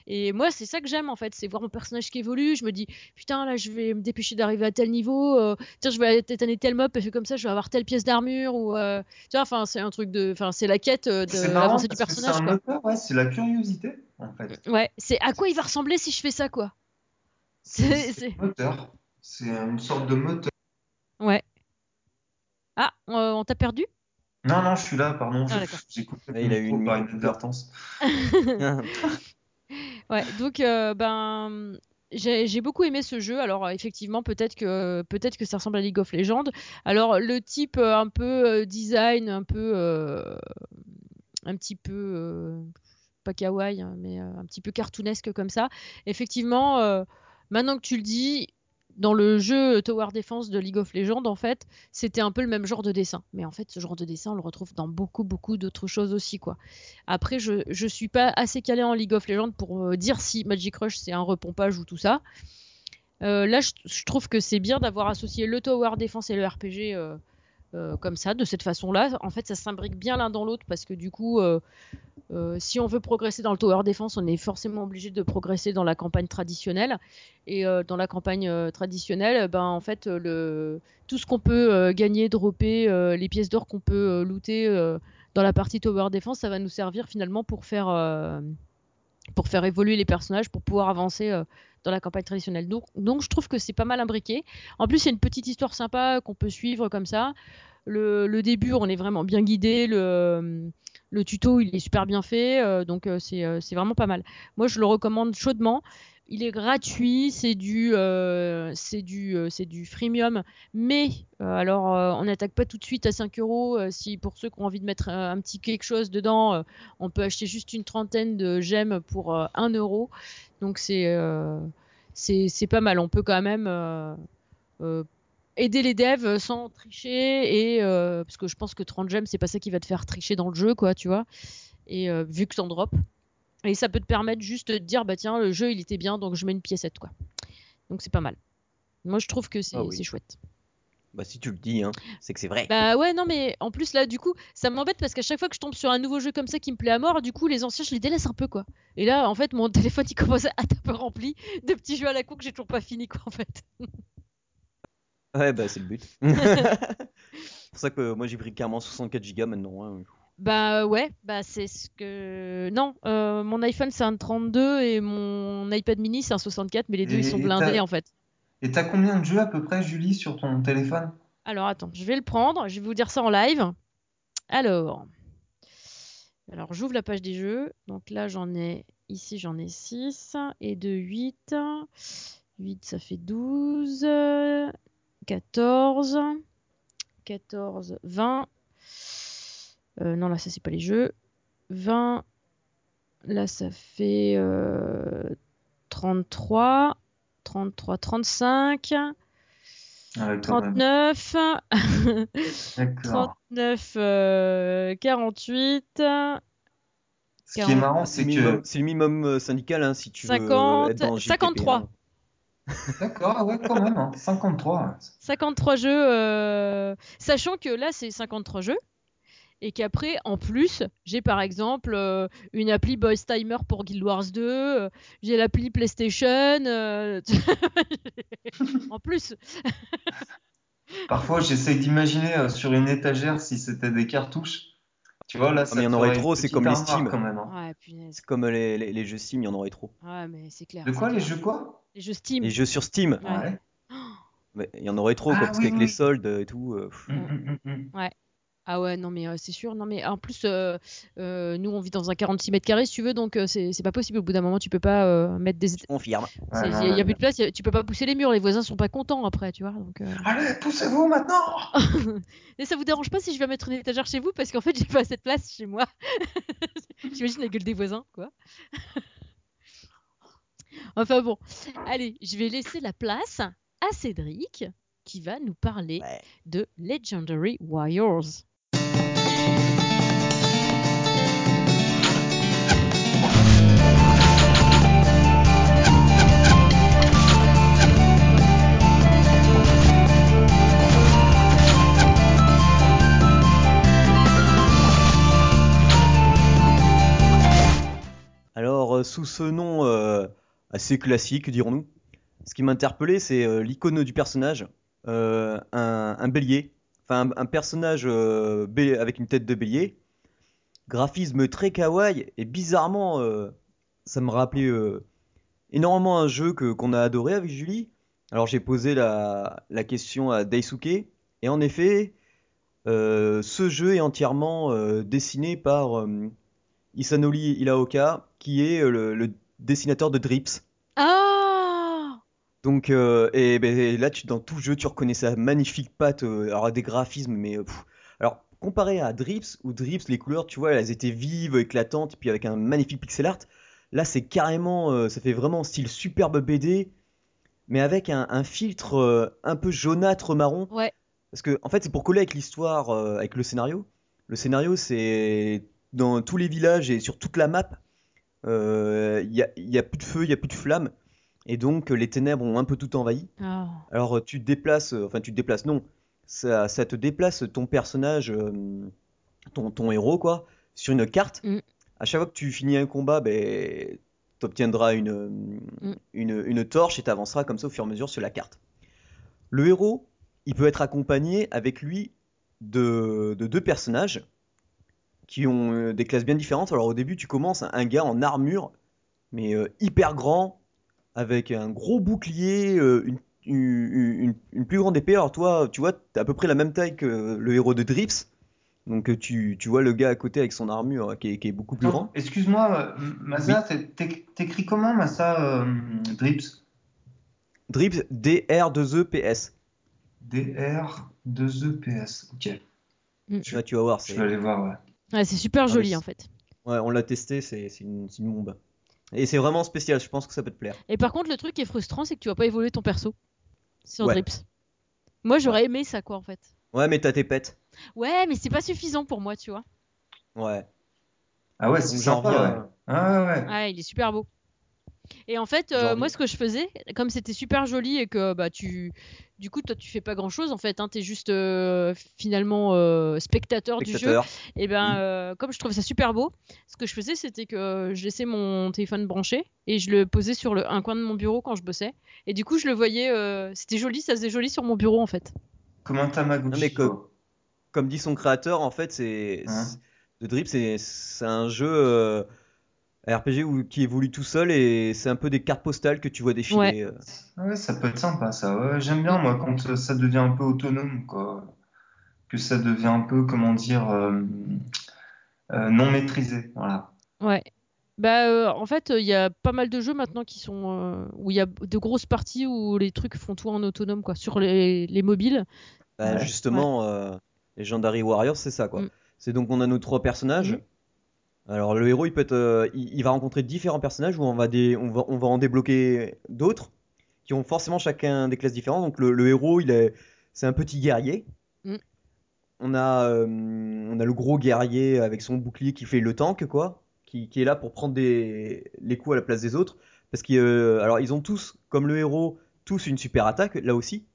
Et moi c'est ça que j'aime en fait, c'est voir mon personnage qui évolue. Je me dis putain là je vais me dépêcher d'arriver à tel niveau, euh... tiens je vais étaler tel mob parce que comme ça je vais avoir telle pièce d'armure ou. Euh... Vois, enfin c'est un truc de. Enfin c'est la quête euh, de l'avancée du personnage. C'est la curiosité. Ouais, c'est à quoi il va ressembler si je fais ça, quoi? C'est moteur. C'est une sorte de moteur. Ouais. Ah, on t'a perdu? Non, non, je suis là, pardon. Ah, J'écoute. il a eu une, par une advertence. ouais, donc, euh, ben. J'ai beaucoup aimé ce jeu. Alors effectivement, peut-être que peut-être que ça ressemble à League of Legends. Alors le type euh, un peu euh, design, un peu un petit peu pas kawaii, hein, mais euh, un petit peu cartoonesque comme ça. Effectivement, euh, maintenant que tu le dis, dans le jeu Tower Defense de League of Legends, en fait, c'était un peu le même genre de dessin. Mais en fait, ce genre de dessin, on le retrouve dans beaucoup, beaucoup d'autres choses aussi, quoi. Après, je, je suis pas assez calé en League of Legends pour euh, dire si Magic Rush c'est un repompage ou tout ça. là, je, trouve que c'est bien d'avoir associé le Tower Defense et le RPG comme ça, de cette façon-là. En fait, ça s'imbrique bien l'un dans l'autre parce que du coup, euh, si on veut progresser dans le tower defense, on est forcément obligé de progresser dans la campagne traditionnelle. Et euh, dans la campagne euh, traditionnelle, ben en fait, tout ce qu'on peut gagner, dropper, les pièces d'or qu'on peut looter dans la partie tower defense, ça va nous servir finalement pour faire pour faire évoluer les personnages, pour pouvoir avancer dans la campagne traditionnelle. Donc, je trouve que c'est pas mal imbriqué. En plus, il y a une petite histoire sympa qu'on peut suivre comme ça. Le, début, on est vraiment bien guidé. Le tuto, il est super bien fait, euh, donc euh, euh, c'est vraiment pas mal. Moi, je le recommande chaudement. Il est gratuit, c'est du, freemium, mais alors on n'attaque pas tout de suite à 5 euros. si pour ceux qui ont envie de mettre un, petit quelque chose dedans, on peut acheter juste une trentaine de gemmes pour 1 euro. Donc c'est, pas mal. On peut quand même aider les devs sans tricher et euh, parce que je pense que 30 gemmes c'est pas ça qui va te faire tricher dans le jeu quoi tu vois et euh, vu que t'en drop et ça peut te permettre juste de dire bah tiens le jeu il était bien donc je mets une piécette quoi donc c'est pas mal moi je trouve que c'est ah chouette bah si tu le dis, hein, c'est que c'est vrai. Bah ouais, non mais en plus là du coup, ça m'embête parce qu'à chaque fois que je tombe sur un nouveau jeu comme ça qui me plaît à mort, du coup les anciens je les délaisse un peu quoi. Et là en fait mon téléphone il commence à être un peu rempli de petits jeux à la cour que j'ai toujours pas fini quoi en fait. Ouais, bah c'est le but. c'est pour ça que moi j'ai pris carrément 64 Go maintenant. Hein. Bah ouais, bah c'est ce que. Non, euh, mon iPhone c'est un 32 et mon iPad mini c'est un 64, mais les deux ils sont blindés en fait. Et t'as combien de jeux à peu près, Julie, sur ton téléphone? Alors attends, je vais le prendre, je vais vous dire ça en live. Alors. Alors j'ouvre la page des jeux. Donc là j'en ai. Ici j'en ai 6 et de 8. 8 ça fait 12. 14, 14, 20. non, là, ça, c'est pas les jeux. 20. Là, ça fait 33. 33, 35. 39. 39, 48. Ce qui est marrant, C'est que. minimum, c'est le minimum, euh, syndical hein, si tu veux 50, être dans le JPP, 53. hein. D'accord, ah ouais, quand même, hein, 53. 53 jeux, euh, sachant que là c'est 53 jeux et qu'après en plus j'ai par exemple euh, une appli Boys Timer pour Guild Wars 2, euh, j'ai l'appli PlayStation, euh, en plus. Parfois, j'essaye d'imaginer euh, sur une étagère si c'était des cartouches. Tu vois, là, ça mais il y en aurait trop, c'est petite comme les Steam. quand même. hein. Ouais. C'est comme les, les- les jeux Steam, il y en aurait trop. Ouais, mais c'est clair. De c'est quoi, les clair. jeux quoi? Les jeux Steam. Les jeux sur Steam, Ouais. Ouais. mais il y en aurait trop, Ah quoi, parce oui, qu'avec oui, les soldes et tout. euh. Hum, hum, hum, hum. Ah ouais, non mais euh, c'est sûr. Non mais en plus, euh, euh, nous on vit dans un 46 mètres carrés si tu veux, donc euh, c'est pas possible. Au bout d'un moment, tu peux pas euh, mettre des. Je confirme. Il Ouais, y, non, a- ouais. plus de place, a- tu peux pas pousser les murs, les voisins sont pas contents après, tu vois. Donc, euh. Allez, poussez-vous maintenant Et ça vous dérange pas si je vais mettre une étagère chez vous? Parce qu'en fait j'ai pas assez de place chez moi. J'imagine la gueule des voisins, quoi. Enfin bon, allez, je vais laisser la place à Cédric qui va nous parler Ouais. de Legendary Warriors. Alors, euh, sous ce nom euh, assez classique, dirons-nous, ce qui m'a interpellé, c'est euh, l'icône du personnage, euh, un, bélier, enfin un, personnage euh, avec une tête de bélier, graphisme très kawaii, et bizarrement, ça me rappelait énormément un jeu que qu'on a adoré avec Julie. Alors j'ai posé la, question à Daisuke, et en effet, ce jeu est entièrement dessiné par euh, Isanori Ilaoka, qui est le dessinateur de Drips. Ah Donc, euh, et ben, là, tu, dans tout le jeu, tu reconnais sa magnifique patte, euh, alors des graphismes, mais pff. alors comparé à Drips, où Drips, les couleurs, tu vois, elles étaient vives, éclatantes, puis avec un magnifique pixel art. Là, c'est carrément, euh, ça fait vraiment style superbe BD, mais avec un, un filtre euh, un peu jaunâtre marron. Ouais. Parce que, en fait, c'est pour coller avec l'histoire, avec le scénario. Le scénario, c'est dans tous les villages et sur toute la map, euh, il y a, il y a plus de feu, il y a plus de flammes, et donc euh, les ténèbres ont un peu tout envahi. Ah. Alors euh, tu te déplaces, euh, enfin tu te déplaces, non, ça, ça te déplace ton personnage, euh, ton, ton héros, quoi, sur une carte. Mm. À chaque fois que tu finis un combat, ben, tu obtiendras une, euh, Mm. une, une torche et tu avanceras comme ça au fur et à mesure sur la carte. Le héros, il peut être accompagné avec lui de, de deux personnages qui ont euh, des classes bien différentes. Alors au début, tu commences un gars en armure, mais euh, hyper grand, avec un gros bouclier, euh, une, une, une- une plus grande épée. Alors toi, tu vois, t'as à peu près la même taille que le héros de Drips. Donc tu, tu vois le gars à côté avec son armure qui est, qui est beaucoup plus grand. Excuse-moi, Massa, t'é- t'é- t'écris comment, Massa, euh, Drips Drips, D-R-2-E-P-S. D-R-2-E-P-S. Ok, Là, tu vas voir, je vais aller voir, ouais. Ouais, c'est super Ah, joli en fait. Ouais, on l'a testé, c'est c'est une, c'est une bombe. Et c'est vraiment spécial, je pense que ça peut te plaire. Et par contre, le truc qui est frustrant, c'est que tu vas pas évoluer ton perso sur Ouais. Drips. Moi, j'aurais aimé ça, quoi, en fait. Ouais, mais t'as tes pets. Ouais, mais c'est pas suffisant pour moi, tu vois. Ouais. Ah ouais, c'est sympa, ouais. Ah ouais, ouais. Ouais, il est super beau. Et en fait, euh, moi, ce que je faisais, comme c'était super joli et que bah tu, du coup, toi, tu fais pas grand chose en fait. Hein, T'es juste euh, finalement euh, spectateur, du jeu. Spectateur. Et ben, Mhm. euh, comme je trouvais ça super beau, ce que je faisais, c'était que je laissais mon téléphone branché et je le posais sur le, un coin de mon bureau quand je bossais. Et du coup, je le voyais. euh, c'était joli, ça faisait joli sur mon bureau en fait. Comme un Tamagotchi. Comme dit son créateur, en fait, c'est Hein. c'est- The Drip, c'est c'est un jeu RPG où, qui évolue tout seul et c'est un peu des cartes postales que tu vois défiler. Ouais. euh. Ouais, ça peut être sympa, ça. Ouais, j'aime bien, moi, quand euh, ça devient un peu autonome, quoi. Que ça devient un peu, comment dire, euh, euh, non maîtrisé. Voilà. Ouais. Bah, euh, en fait, il y a pas mal de jeux maintenant qui sont euh, où il y a de grosses parties où les trucs font tout en autonome, quoi, sur les, les mobiles. Bah, Ouais. justement, euh, Legendary Warriors, c'est ça, quoi. Mm. C'est donc on a nos trois personnages. Mhm. Alors le héros, il peut être, euh, il, il va rencontrer différents personnages où on va, on va, on va en débloquer d'autres qui ont forcément chacun des classes différentes. Donc le, le héros, il est, c'est un petit guerrier. Mm. On a, euh, on a le gros guerrier avec son bouclier qui fait le tank, quoi. qui, qui est là pour prendre des, les coups à la place des autres. Parce qu'ils euh, alors ils ont tous, comme le héros, tous une super attaque, là aussi.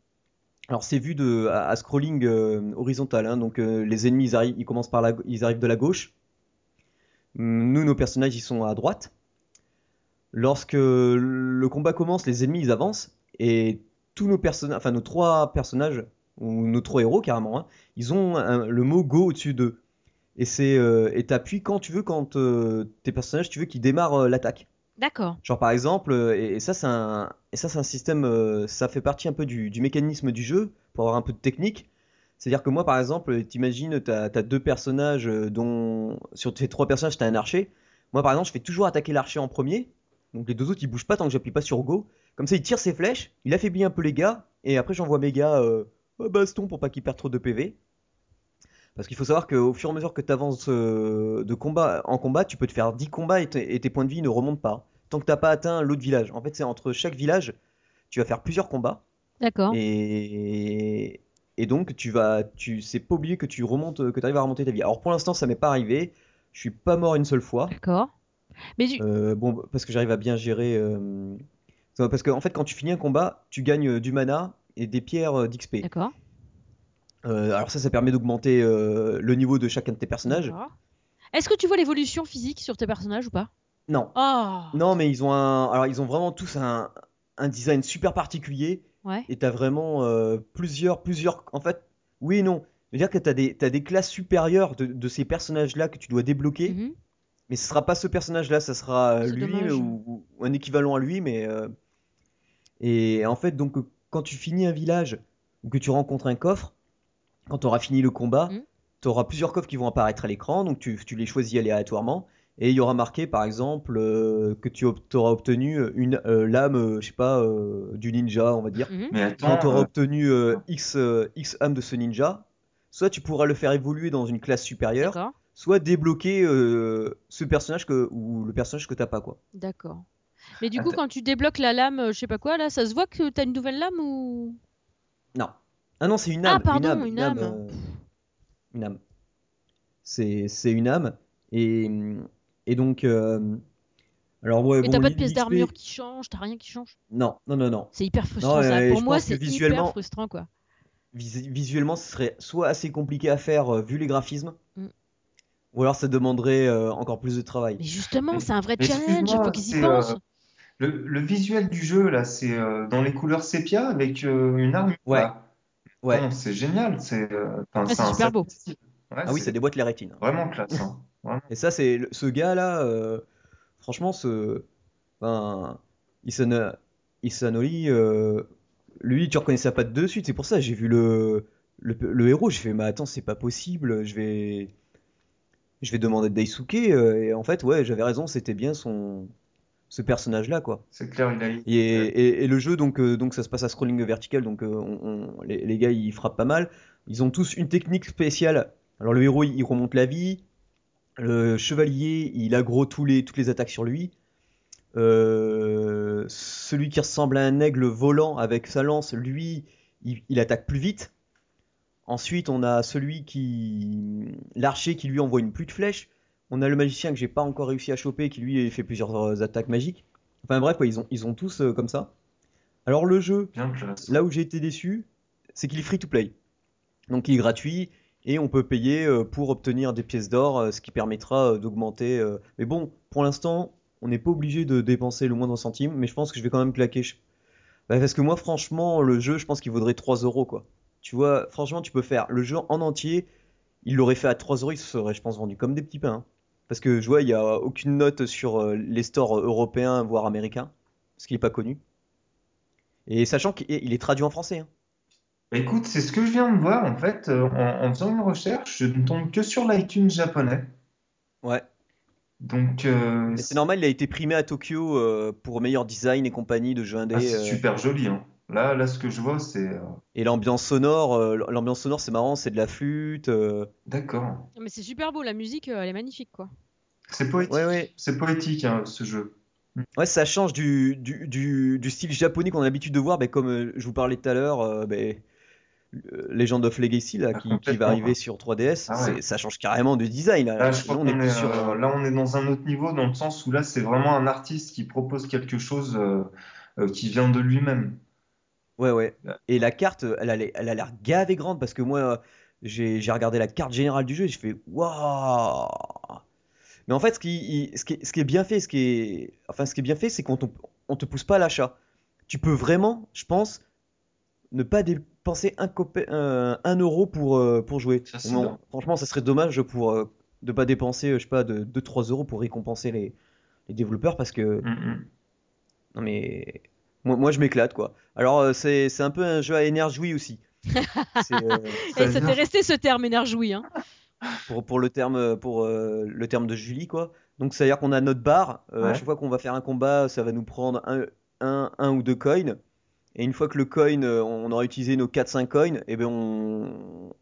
Alors c'est vu de, à, à scrolling horizontal, hein, donc les ennemis ils arrivent, ils commencent par la, ils arrivent de la gauche. Nous, nos personnages, ils sont à droite. Lorsque le combat commence, les ennemis ils avancent et tous nos personnages, enfin nos trois personnages ou nos trois héros carrément, hein, ils ont un- le mot go au-dessus d'eux. Et c'est euh, et t'appuies quand tu veux, quand euh, tes personnages, tu veux qu'ils démarrent euh, l'attaque. D'accord. Genre par exemple, et, et ça c'est un, et ça c'est un système, ça fait partie un peu du, du mécanisme du jeu pour avoir un peu de technique. C'est-à-dire que moi par exemple, t'imagines, t'as as deux personnages euh, dont sur tes trois personnages t'as un archer. Moi par exemple, je fais toujours attaquer l'archer en premier. Donc les deux autres ils bougent pas tant que j'appuie pas sur go. Comme ça il tire ses flèches, il affaiblit un peu les gars et après j'envoie mes gars euh, baston pour pas qu'ils perdent trop de PV. Parce qu'il faut savoir qu'au fur et à mesure que tu avances de combat en combat, tu peux te faire 10 combats et, et tes points de vie ne remontent pas. Tant que t'as pas atteint l'autre village. En fait, c'est entre chaque village, tu vas faire plusieurs combats. D'accord. Et, et donc, tu vas, tu, c'est pas oublié que tu remontes, que tu arrives à remonter ta vie. Alors pour l'instant, ça m'est pas arrivé. Je suis pas mort une seule fois. D'accord. Mais du... Euh, bon, parce que j'arrive à bien gérer. euh, Parce que en fait, quand tu finis un combat, tu gagnes euh, du mana et des pierres d'XP. D'accord. Euh, alors ça, ça permet d'augmenter le niveau de chacun de tes personnages. Est-ce que tu vois l'évolution physique sur tes personnages ou pas? Non, Oh non, mais ils ont un, alors ils ont vraiment tous un, un design super particulier. Ouais. Et t'as vraiment euh, plusieurs, plusieurs. En fait, oui et non. C'est-à-dire que t'as des, t'as des classes supérieures de, de ces personnages-là que tu dois débloquer. Mhm. Mais ce sera pas ce personnage-là, ça sera euh, lui ou, ou un équivalent à lui. Mais euh, et en fait, donc quand tu finis un village ou que tu rencontres un coffre, quand tu auras fini le combat, Mhm. tu auras plusieurs coffres qui vont apparaître à l'écran. Donc tu, tu les choisis aléatoirement. Et il y aura marqué par exemple euh, que tu auras obtenu une euh, lame, euh, je sais pas, euh, du ninja, on va dire. Mhm. Mais Quand tu auras euh, obtenu euh, X, euh, X âme de ce ninja, soit tu pourras le faire évoluer dans une classe supérieure, soit débloquer euh, ce personnage que, ou le personnage que t'as pas quoi. D'accord. Mais du coup, Attends. quand tu débloques la lame, euh, je sais pas quoi, là, ça se voit que t'as une nouvelle lame ou? Non. Ah non, c'est une Ah, âme. pardon, une une âme. âme. euh, une âme. C'est c'est une âme. Et, et donc. euh, alors, ouais, Et bon, t'as pas de pièce d'armure qui change, t'as rien qui change? Non, non, non, non. C'est hyper frustrant Non, ça. Pour moi, c'est visuellement- hyper frustrant quoi. Vis- visuellement, ce serait soit assez compliqué à faire euh, vu les graphismes, Mm. ou alors ça demanderait euh, encore plus de travail. Mais justement, c'est un vrai mais challenge, excuse-moi, faut qu'ils y pensent. euh, le, le visuel du jeu, là, c'est euh, dans les couleurs sépia avec euh, une arme. Ouais. là. Ouais. C'est génial. C'est euh, un super beau. Ouais, Ah oui, c'est ça déboîte les rétines. vraiment classe. hein. Et ça, c'est ce gars-là, euh, franchement, ce, ben, Isanori, euh, lui, tu reconnaissais pas de suite. C'est pour ça, j'ai vu le, le, le héros, j'ai fait, mais attends, c'est pas possible. Je vais, je vais demander de Daisuke. euh, et en fait, ouais, j'avais raison, c'était bien son, ce personnage-là, quoi. C'est clair, il a Et, et- et le jeu, donc, euh, donc ça se passe à scrolling vertical, donc on- on- les, les gars ils frappent pas mal. Ils ont tous une technique spéciale. Alors le héros il remonte la vie, le chevalier il aggro tous les, toutes les attaques sur lui. Euh, celui qui ressemble à un aigle volant avec sa lance, lui il, il attaque plus vite. Ensuite on a celui qui. L'archer qui lui envoie une pluie de flèches. On a le magicien que j'ai pas encore réussi à choper qui lui fait plusieurs euh, attaques magiques. Enfin bref, quoi, ils ont, ils ont tous euh, comme ça. Alors le jeu, là où j'ai été déçu, c'est qu'il est free to play. Donc il est gratuit et on peut payer euh, pour obtenir des pièces d'or, euh, ce qui permettra euh, d'augmenter. Mais bon, pour l'instant, on n'est pas obligé de dépenser le moindre centime, mais je pense que je vais quand même claquer. Bah, parce que moi, franchement, le jeu, je pense qu'il vaudrait 3 euros, quoi. Tu vois, franchement, tu peux faire le jeu en entier. Il l'aurait fait à 3 euros, il se serait, je pense, vendu comme des petits pains. Parce que je vois, il n'y a aucune note sur les stores européens, voire américains, parce qu'il n'est pas connu. Et sachant qu'il est il est traduit en français. hein. Bah, Écoute, c'est ce que je viens de voir en fait euh, en, en faisant une recherche. Je ne tombe que sur l'iTunes japonais. Ouais. Donc, euh, Mais c'est normal, il a été primé à Tokyo euh, pour meilleur design et compagnie de jeux indés. ah, c'est euh, super joli. hein. Là, là, ce que je vois, c'est euh, et l'ambiance sonore, euh, l'ambiance sonore, c'est marrant, c'est de la flûte. euh, d'accord. Non, Mais c'est super beau, la musique, euh, elle est magnifique quoi. C'est poétique. Ouais, ouais. C'est poétique hein, ce jeu. Ouais, ça change du, du, du, du style japonais qu'on a l'habitude de voir, ben, comme euh, je vous parlais tout à l'heure. euh, ben, Legend of Legacy là, Ah, qui, qui va arriver ouais. sur 3DS, Ah ouais. ça change carrément de design. Là, Là, je crois Là, on est qu'on plus est, sur. euh, là, on est dans un autre niveau, dans le sens où là, c'est vraiment un artiste qui propose quelque chose euh, euh, qui vient de lui-même. Ouais, ouais. Et la carte, elle a l'air elle a l'air gavée grande parce que moi, euh, j'ai j'ai regardé la carte générale du jeu et je fais waouh. Mais en fait, ce qui, il- ce qui, est- ce qui est bien fait, ce qui est, enfin, ce qui est bien fait, c'est qu'on on te pousse pas à l'achat. Tu peux vraiment, je pense, ne pas dépenser un, copé- un, un euro pour, euh, pour jouer. Ça, Non, franchement, ça serait dommage pour euh, de pas dépenser, euh, je sais pas, de 2-3 euros pour récompenser les, les développeurs parce que Mm, mm. non mais moi, moi je m'éclate quoi. Alors euh, c'est c'est un peu un jeu à énergie aussi. C'est euh, Et ça vient- t'est resté ce terme énergie, hein. pour, pour le terme pour euh, le terme de Julie quoi. Donc c'est à dire qu'on a notre barre. euh, À Ouais. chaque fois qu'on va faire un combat, ça va nous prendre un, un, un ou deux coins. Et une fois que le coin, euh, on aura utilisé nos 4-5 coins, et ben on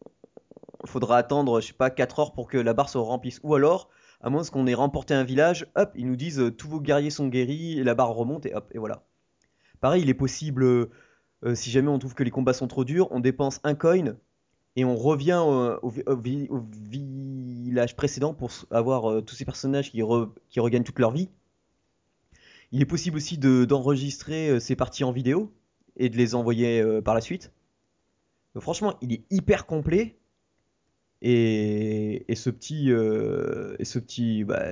faudra attendre, je sais pas, 4 heures pour que la barre se remplisse. Ou alors, à moins qu'on ait remporté un village, hop, ils nous disent euh, tous vos guerriers sont guéris, et la barre remonte, et hop, et voilà. Pareil, il est possible, euh, si jamais on trouve que les combats sont trop durs, on dépense un coin, et on revient au, vi- au vi- au village précédent pour avoir tous ces personnages qui, re- qui regagnent toute leur vie. Il est possible aussi de- d'enregistrer ces parties en vidéo et de les envoyer euh, par la suite. Donc, franchement, il est hyper complet. Et, et ce petit, euh, et ce petit bah,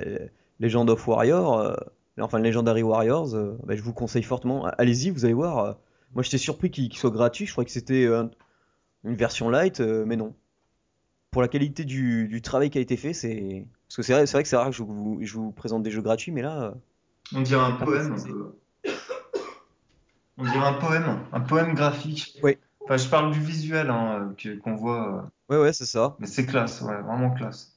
Legend of Warrior, euh, enfin Legendary Warriors, euh, bah, je vous conseille fortement. Allez-y, vous allez voir. moi, j'étais surpris qu'il soit gratuit. Je croyais que c'était une version light, mais non. Pour la qualité du, du travail qui a été fait, c'est parce que c'est vrai, vrai que c'est rare que je vous, je vous présente des jeux gratuits, mais là, On dirait un Ah, poème un peu. On dirait un poème, un poème graphique. Oui. Enfin, je parle du visuel hein, que- qu'on voit, euh, ouais, ouais, c'est ça. mais c'est classe, ouais, vraiment classe.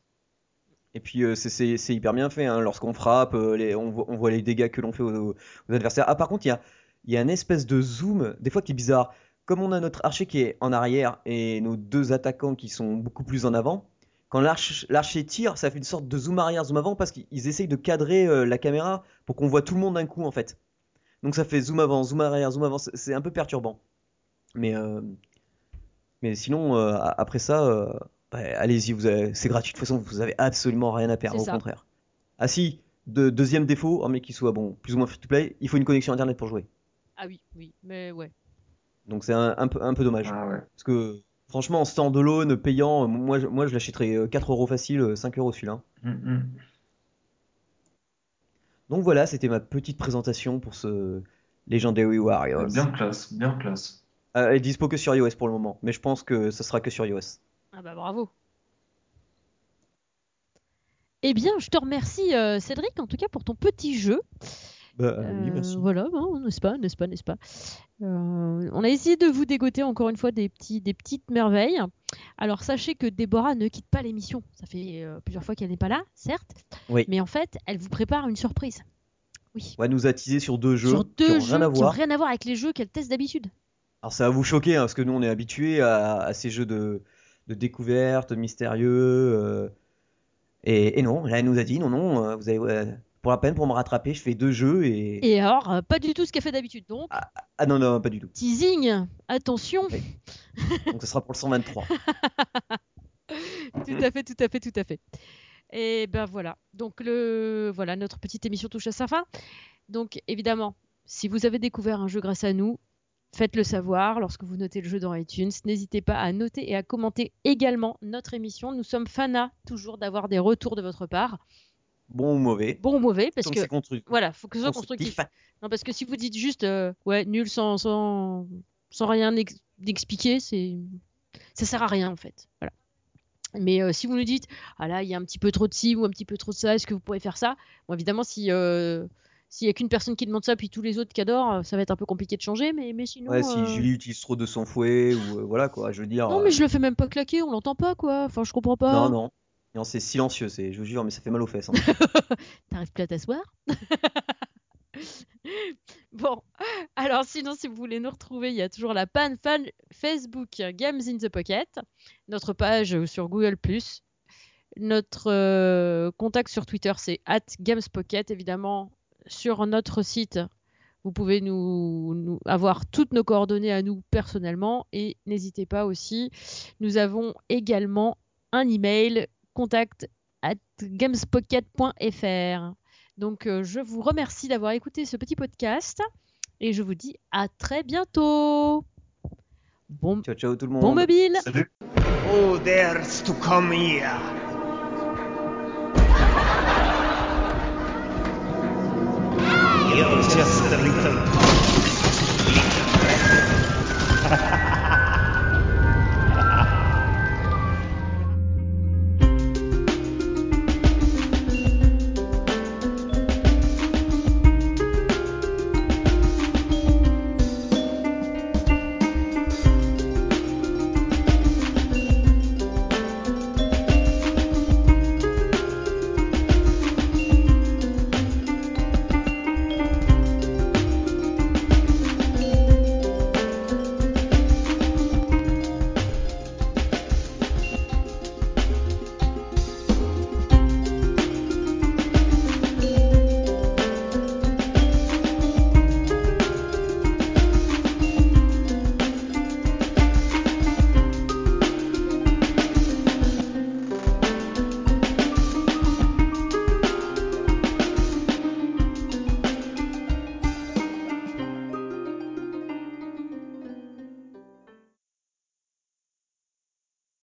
Et puis euh, c'est- hyper bien fait. hein. Lorsqu'on frappe, euh, les- on, voit, on voit les dégâts que l'on fait aux, aux adversaires. Ah, par contre, il y a, y a une espèce de zoom, des fois qui est bizarre. Comme on a notre archer qui est en arrière et nos deux attaquants qui sont beaucoup plus en avant, quand l'arch- l'archer tire, ça fait une sorte de zoom arrière, zoom avant parce qu'ils essayent de cadrer euh, la caméra pour qu'on voit tout le monde d'un coup en fait. Donc ça fait zoom avant, zoom arrière, zoom avant. C'est un peu perturbant. Mais, euh, mais sinon, euh, après ça, euh, bah, allez-y, vous avez- c'est gratuit. De toute façon, vous avez absolument rien à perdre, au ça. contraire. Ah si, de, deuxième défaut, mais qui soit bon, plus ou moins free to play, il faut une connexion internet pour jouer. Ah oui, oui, mais ouais. Donc c'est un, un peu, un peu dommage. Ah ouais. Parce que franchement, en standalone, payant, moi, je- moi je l'achèterais euh, 4 euros facile, euh, 5 euros celui-là. Mm, mm. Donc voilà, c'était ma petite présentation pour ce Legendary Warriors. Bien classe, bien classe. Euh, elle est dispo que sur iOS pour le moment, mais je pense que ça sera que sur iOS. Ah bah bravo. Eh bien, je te remercie euh, Cédric en tout cas pour ton petit jeu. Bah oui, Euh, merci. Voilà, n'est-ce pas, n'est-ce pas, n'est-ce pas. Euh, on a essayé de vous dégoter encore une fois des, petits, des petites merveilles. Alors sachez que Déborah ne quitte pas l'émission. Ça fait euh, plusieurs fois qu'elle n'est pas là, certes. Oui. Mais en fait, elle vous prépare une surprise. Oui. On va nous attiser sur deux jeux Sur qui deux ont jeux rien à qui n'ont voir. rien à voir avec les jeux qu'elle teste d'habitude. Alors ça va vous choquer, hein, parce que nous on est habitués à, à ces jeux de, de découverte, mystérieux. euh, et, et non, là elle nous a dit non, non, vous pour la peine, pour me rattraper, je fais deux jeux et... Et alors, euh, pas du tout ce qu'elle fait d'habitude. Donc, Ah non, non, pas du tout. teasing, attention. Oui. Donc ça sera pour le 123. tout à fait, tout à fait, tout à fait. Et ben voilà. Donc le voilà, notre petite émission touche à sa fin. Donc évidemment, si vous avez découvert un jeu grâce à nous, faites-le savoir lorsque vous notez le jeu dans iTunes. N'hésitez pas à noter et à commenter également notre émission. Nous sommes fanas toujours d'avoir des retours de votre part, Bon ou mauvais. bon ou mauvais, parce que voilà, faut que ce soit constructif. Non, parce que si vous dites juste euh, ouais nul sans sans sans rien ex- expliquer, c'est ça sert à rien en fait. Voilà. Mais euh, si vous nous dites ah là il y a un petit peu trop de ci ou un petit peu trop de ça, est-ce que vous pourrez faire ça? Bon évidemment si euh, s'il y a qu'une personne qui demande ça puis tous les autres qui adorent, ça va être un peu compliqué de changer. Mais mais sinon. Ouais, si Julie utilise trop de son fouet, ou voilà quoi, je veux dire. Non mais je le fais même pas claquer, on l'entend pas quoi. Enfin je comprends pas. Non, non. Non, c'est silencieux, je vous jure, mais ça fait mal aux fesses. hein. T'arrives plus à t'asseoir? Bon, alors sinon, si vous voulez nous retrouver, il y a toujours la pan fan Facebook Games in the Pocket, notre page sur Google+, notre euh, contact sur Twitter, c'est at GamesPocket, évidemment, sur notre site, Vous pouvez nous avoir toutes nos coordonnées à nous personnellement et n'hésitez pas aussi. Nous avons également un email contact at gamespocket.fr. Donc euh, je vous remercie d'avoir écouté ce petit podcast et je vous dis à très bientôt. Bon, Ciao, ciao tout le monde. bon mobile. Salut. Who dares to come here? You're just a little